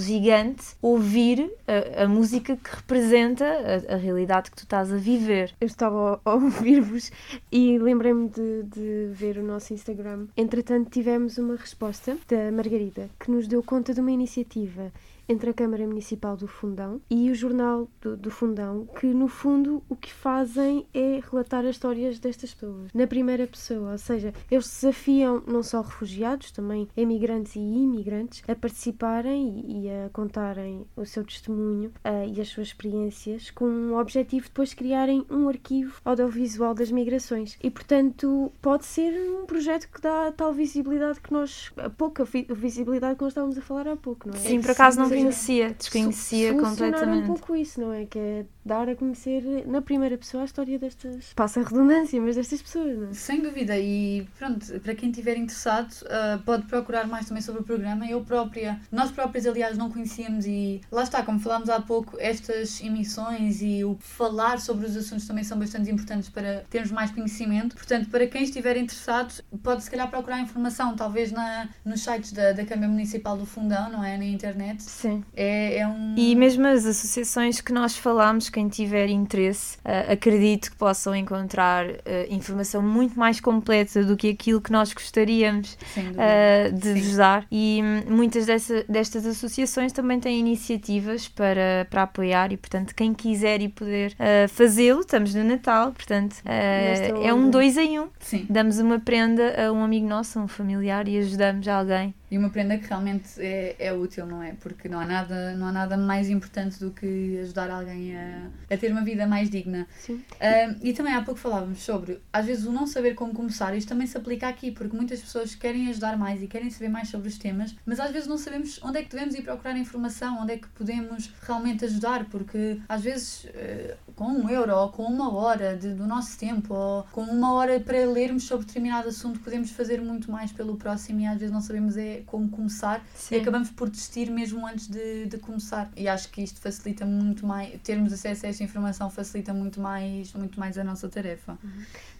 ouvir a, a música que representa a, a realidade que tu estás a viver. Eu estava a a ouvir-vos e lembrei-me de, de ver o nosso Instagram. Entretanto, tivemos uma resposta da Margarida que nos deu conta de uma iniciativa entre a Câmara Municipal do Fundão e o Jornal do, do Fundão, que no fundo o que fazem é relatar as histórias destas pessoas na primeira pessoa, ou seja, eles desafiam não só refugiados, também emigrantes e imigrantes a participarem e, e a contarem o seu testemunho ah, e as suas experiências com o objetivo de depois criarem um arquivo audiovisual das migrações e portanto pode ser um projeto que dá tal visibilidade que nós a pouca vi- visibilidade que nós estávamos a falar há pouco, não é? Sim, por acaso não Ou desconhecia so- solucionar completamente. um pouco isso, não é? Que é dar a conhecer na primeira pessoa a história destas. Passa a redundância, mas destas pessoas, não é? Sem dúvida, e pronto, para quem estiver interessado, ah, pode procurar mais também sobre o programa. Eu própria, nós próprios, aliás, não conhecíamos, e lá está, como falámos há pouco, estas emissões e o falar sobre os assuntos também são bastante importantes para termos mais conhecimento. Portanto, para quem estiver interessado, pode se calhar procurar informação, talvez na, nos sites da, da Câmara Municipal do Fundão, não é? Na internet. Sim. É, é um. E mesmo as associações que nós falámos, quem tiver interesse, ah, acredito que possam encontrar ah, informação muito mais completa do que aquilo que nós gostaríamos ah, de Sim. vos dar. E hum, muitas dessa- destas associações também têm iniciativas para, para apoiar e, portanto, quem quiser e poder fazê-lo, estamos no Natal, portanto, Nesta é um dois em um. Sim. Damos uma prenda a um amigo nosso, a um familiar e ajudamos alguém. E uma prenda que realmente é, é útil, não é? Porque não há, nada, não há nada mais importante do que ajudar alguém a, a ter uma vida mais digna. Sim. Ah, e também há pouco falávamos sobre, às vezes, o não saber como começar. Isto também se aplica aqui, porque muitas pessoas querem ajudar mais e querem saber mais sobre os temas, mas às vezes não sabemos onde é que devemos ir procurar informação, onde é que podemos realmente ajudar, porque às vezes eh, com um euro ou com uma hora de- do nosso tempo ou com uma hora para lermos sobre determinado assunto podemos fazer muito mais pelo próximo e às vezes não sabemos é como começar Sim. e acabamos por desistir mesmo antes de, de começar. E acho que isto facilita muito mais, termos acesso a esta informação facilita muito mais, muito mais a nossa tarefa.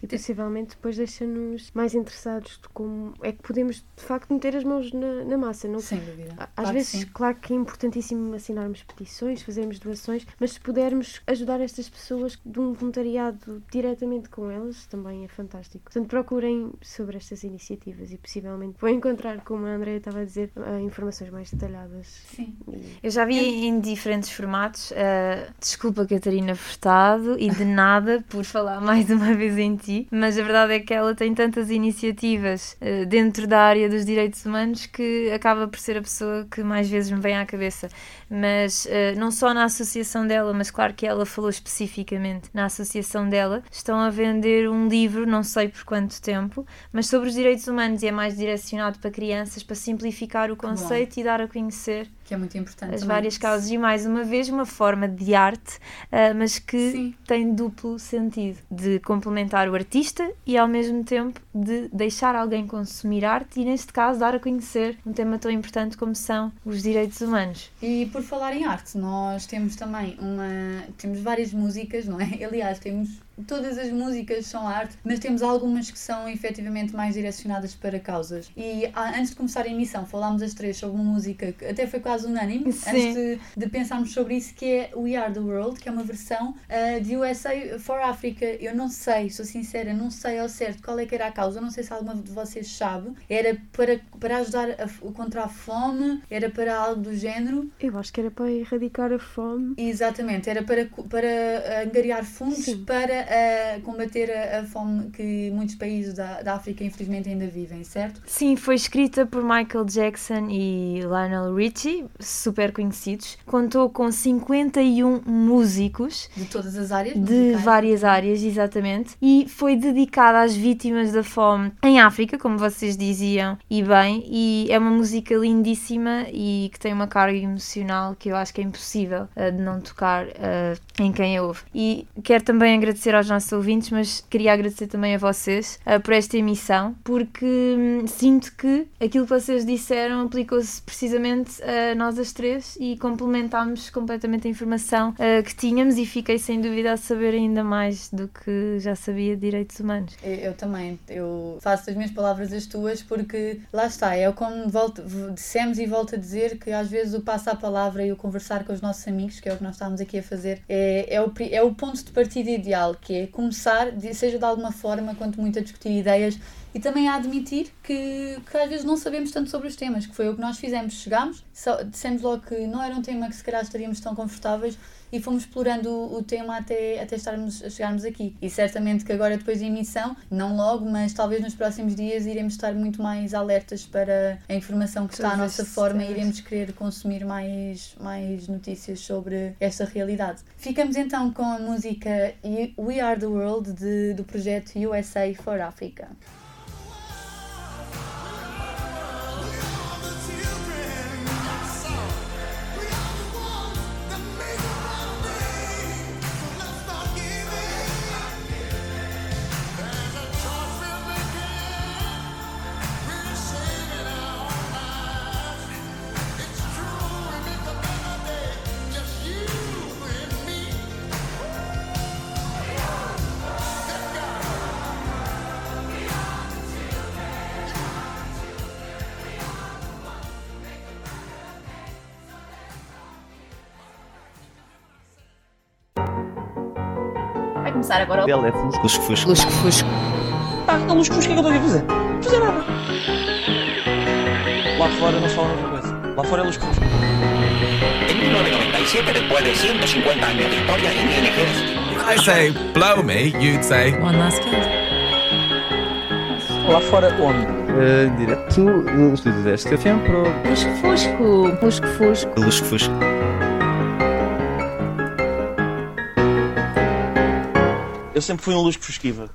E possivelmente depois deixa-nos mais interessados de como é que podemos de facto meter as mãos na, na massa. Não? Sem dúvida. Às Claro que vezes, sim. claro que é importantíssimo assinarmos petições, fazermos doações, mas se pudermos ajudar estas pessoas de um voluntariado diretamente com elas, também é fantástico. Portanto, procurem sobre estas iniciativas e possivelmente vão encontrar, como a Estava a dizer, ah, informações mais detalhadas. Sim. Eu já vi em diferentes formatos. Uh, desculpa, Catarina Furtado, e de nada por falar mais uma vez em ti, mas a verdade é que ela tem tantas iniciativas uh, dentro da área dos direitos humanos que acaba por ser a pessoa que mais vezes me vem à cabeça. Mas uh, não só na associação dela, mas claro que ela falou especificamente na associação dela, estão a vender um livro, não sei por quanto tempo, mas sobre os direitos humanos e é mais direcionado para crianças para simplificar o conceito e dar a conhecer Que é muito importante. as também. várias causas e mais uma vez uma forma de arte, ah, mas que Sim. tem duplo sentido de complementar o artista e ao mesmo tempo de deixar alguém consumir arte e neste caso dar a conhecer um tema tão importante como são os direitos humanos. E por falar em arte, nós temos também uma. temos várias músicas, não é? Aliás, temos. Todas as músicas são arte, mas temos algumas que são efetivamente mais direcionadas para causas. E ah, antes de começar a emissão, falámos as três sobre uma música que até foi quase unânime, Sim. antes de, de pensarmos sobre isso, que é We Are the World, que é uma versão ah, de USA for Africa. Eu não sei, sou sincera, não sei ao certo qual é que era a causa, não sei se alguma de vocês sabe. Era para, para ajudar a, contra a fome, era para algo do género. Eu acho que era para erradicar a fome. Exatamente, era para, para eh, angariar fundos Sim. para eh, combater a, a fome que muitos países da, da África infelizmente ainda vivem, certo? Sim, foi escrita por Michael Jackson e Lionel Richie, super conhecidos. Contou com 51 músicos De todas as áreas. de musicais. várias áreas, exatamente, e foi dedicada às vítimas da fome em África, como vocês diziam, e bem, e é uma música lindíssima e que tem uma carga emocional que eu acho que é impossível eh, de não tocar eh, em quem a ouve. E quero também agradecer aos nossos ouvintes, mas queria agradecer também a vocês eh, por esta emissão, porque hum, sinto que aquilo que vocês disseram aplicou-se precisamente a nós as três e complementámos completamente a informação eh, que tínhamos e fiquei sem dúvida a saber ainda mais do que já sabia de direitos humanos. Eu, eu também, eu faço as minhas palavras as tuas porque lá está, é como volto, dissemos e volto a dizer que às vezes o passar a palavra e o conversar com os nossos amigos, que é o que nós estamos aqui a fazer, é, é, o, é o ponto de partida ideal, que é começar, seja de alguma forma, quanto muito a discutir ideias e também a admitir que, que às vezes não sabemos tanto sobre os temas, que foi o que nós fizemos. Chegámos, só, dissemos logo que não era um tema que se calhar estaríamos tão confortáveis e fomos explorando o, o tema até, até estarmos, chegarmos aqui. E certamente que agora, depois da emissão, não logo, mas talvez nos próximos dias, iremos estar muito mais alertas para a informação que está à nossa forma e iremos querer consumir mais, mais notícias sobre esta realidade. Ficamos então com a música We Are the World de, do projeto USA for Africa. O Dela é fusco. Lusco-fusco. Lusco-Fusco. Pá, a lusco-fusco, o que é que eu estou aqui a fazer? Não fazer nada. Lá fora não se fala outra coisa. Lá fora é lusco-fusco. En 1997, después de 150 años de historia en INGs, If I say blow me, you'd say One last kill. Lá fora onde? Em direto do estúdio deste café para o Lusco-Fusco. Lusco-Fusco. Lusco-fusco. Eu sempre fui um lusco-fusquiva.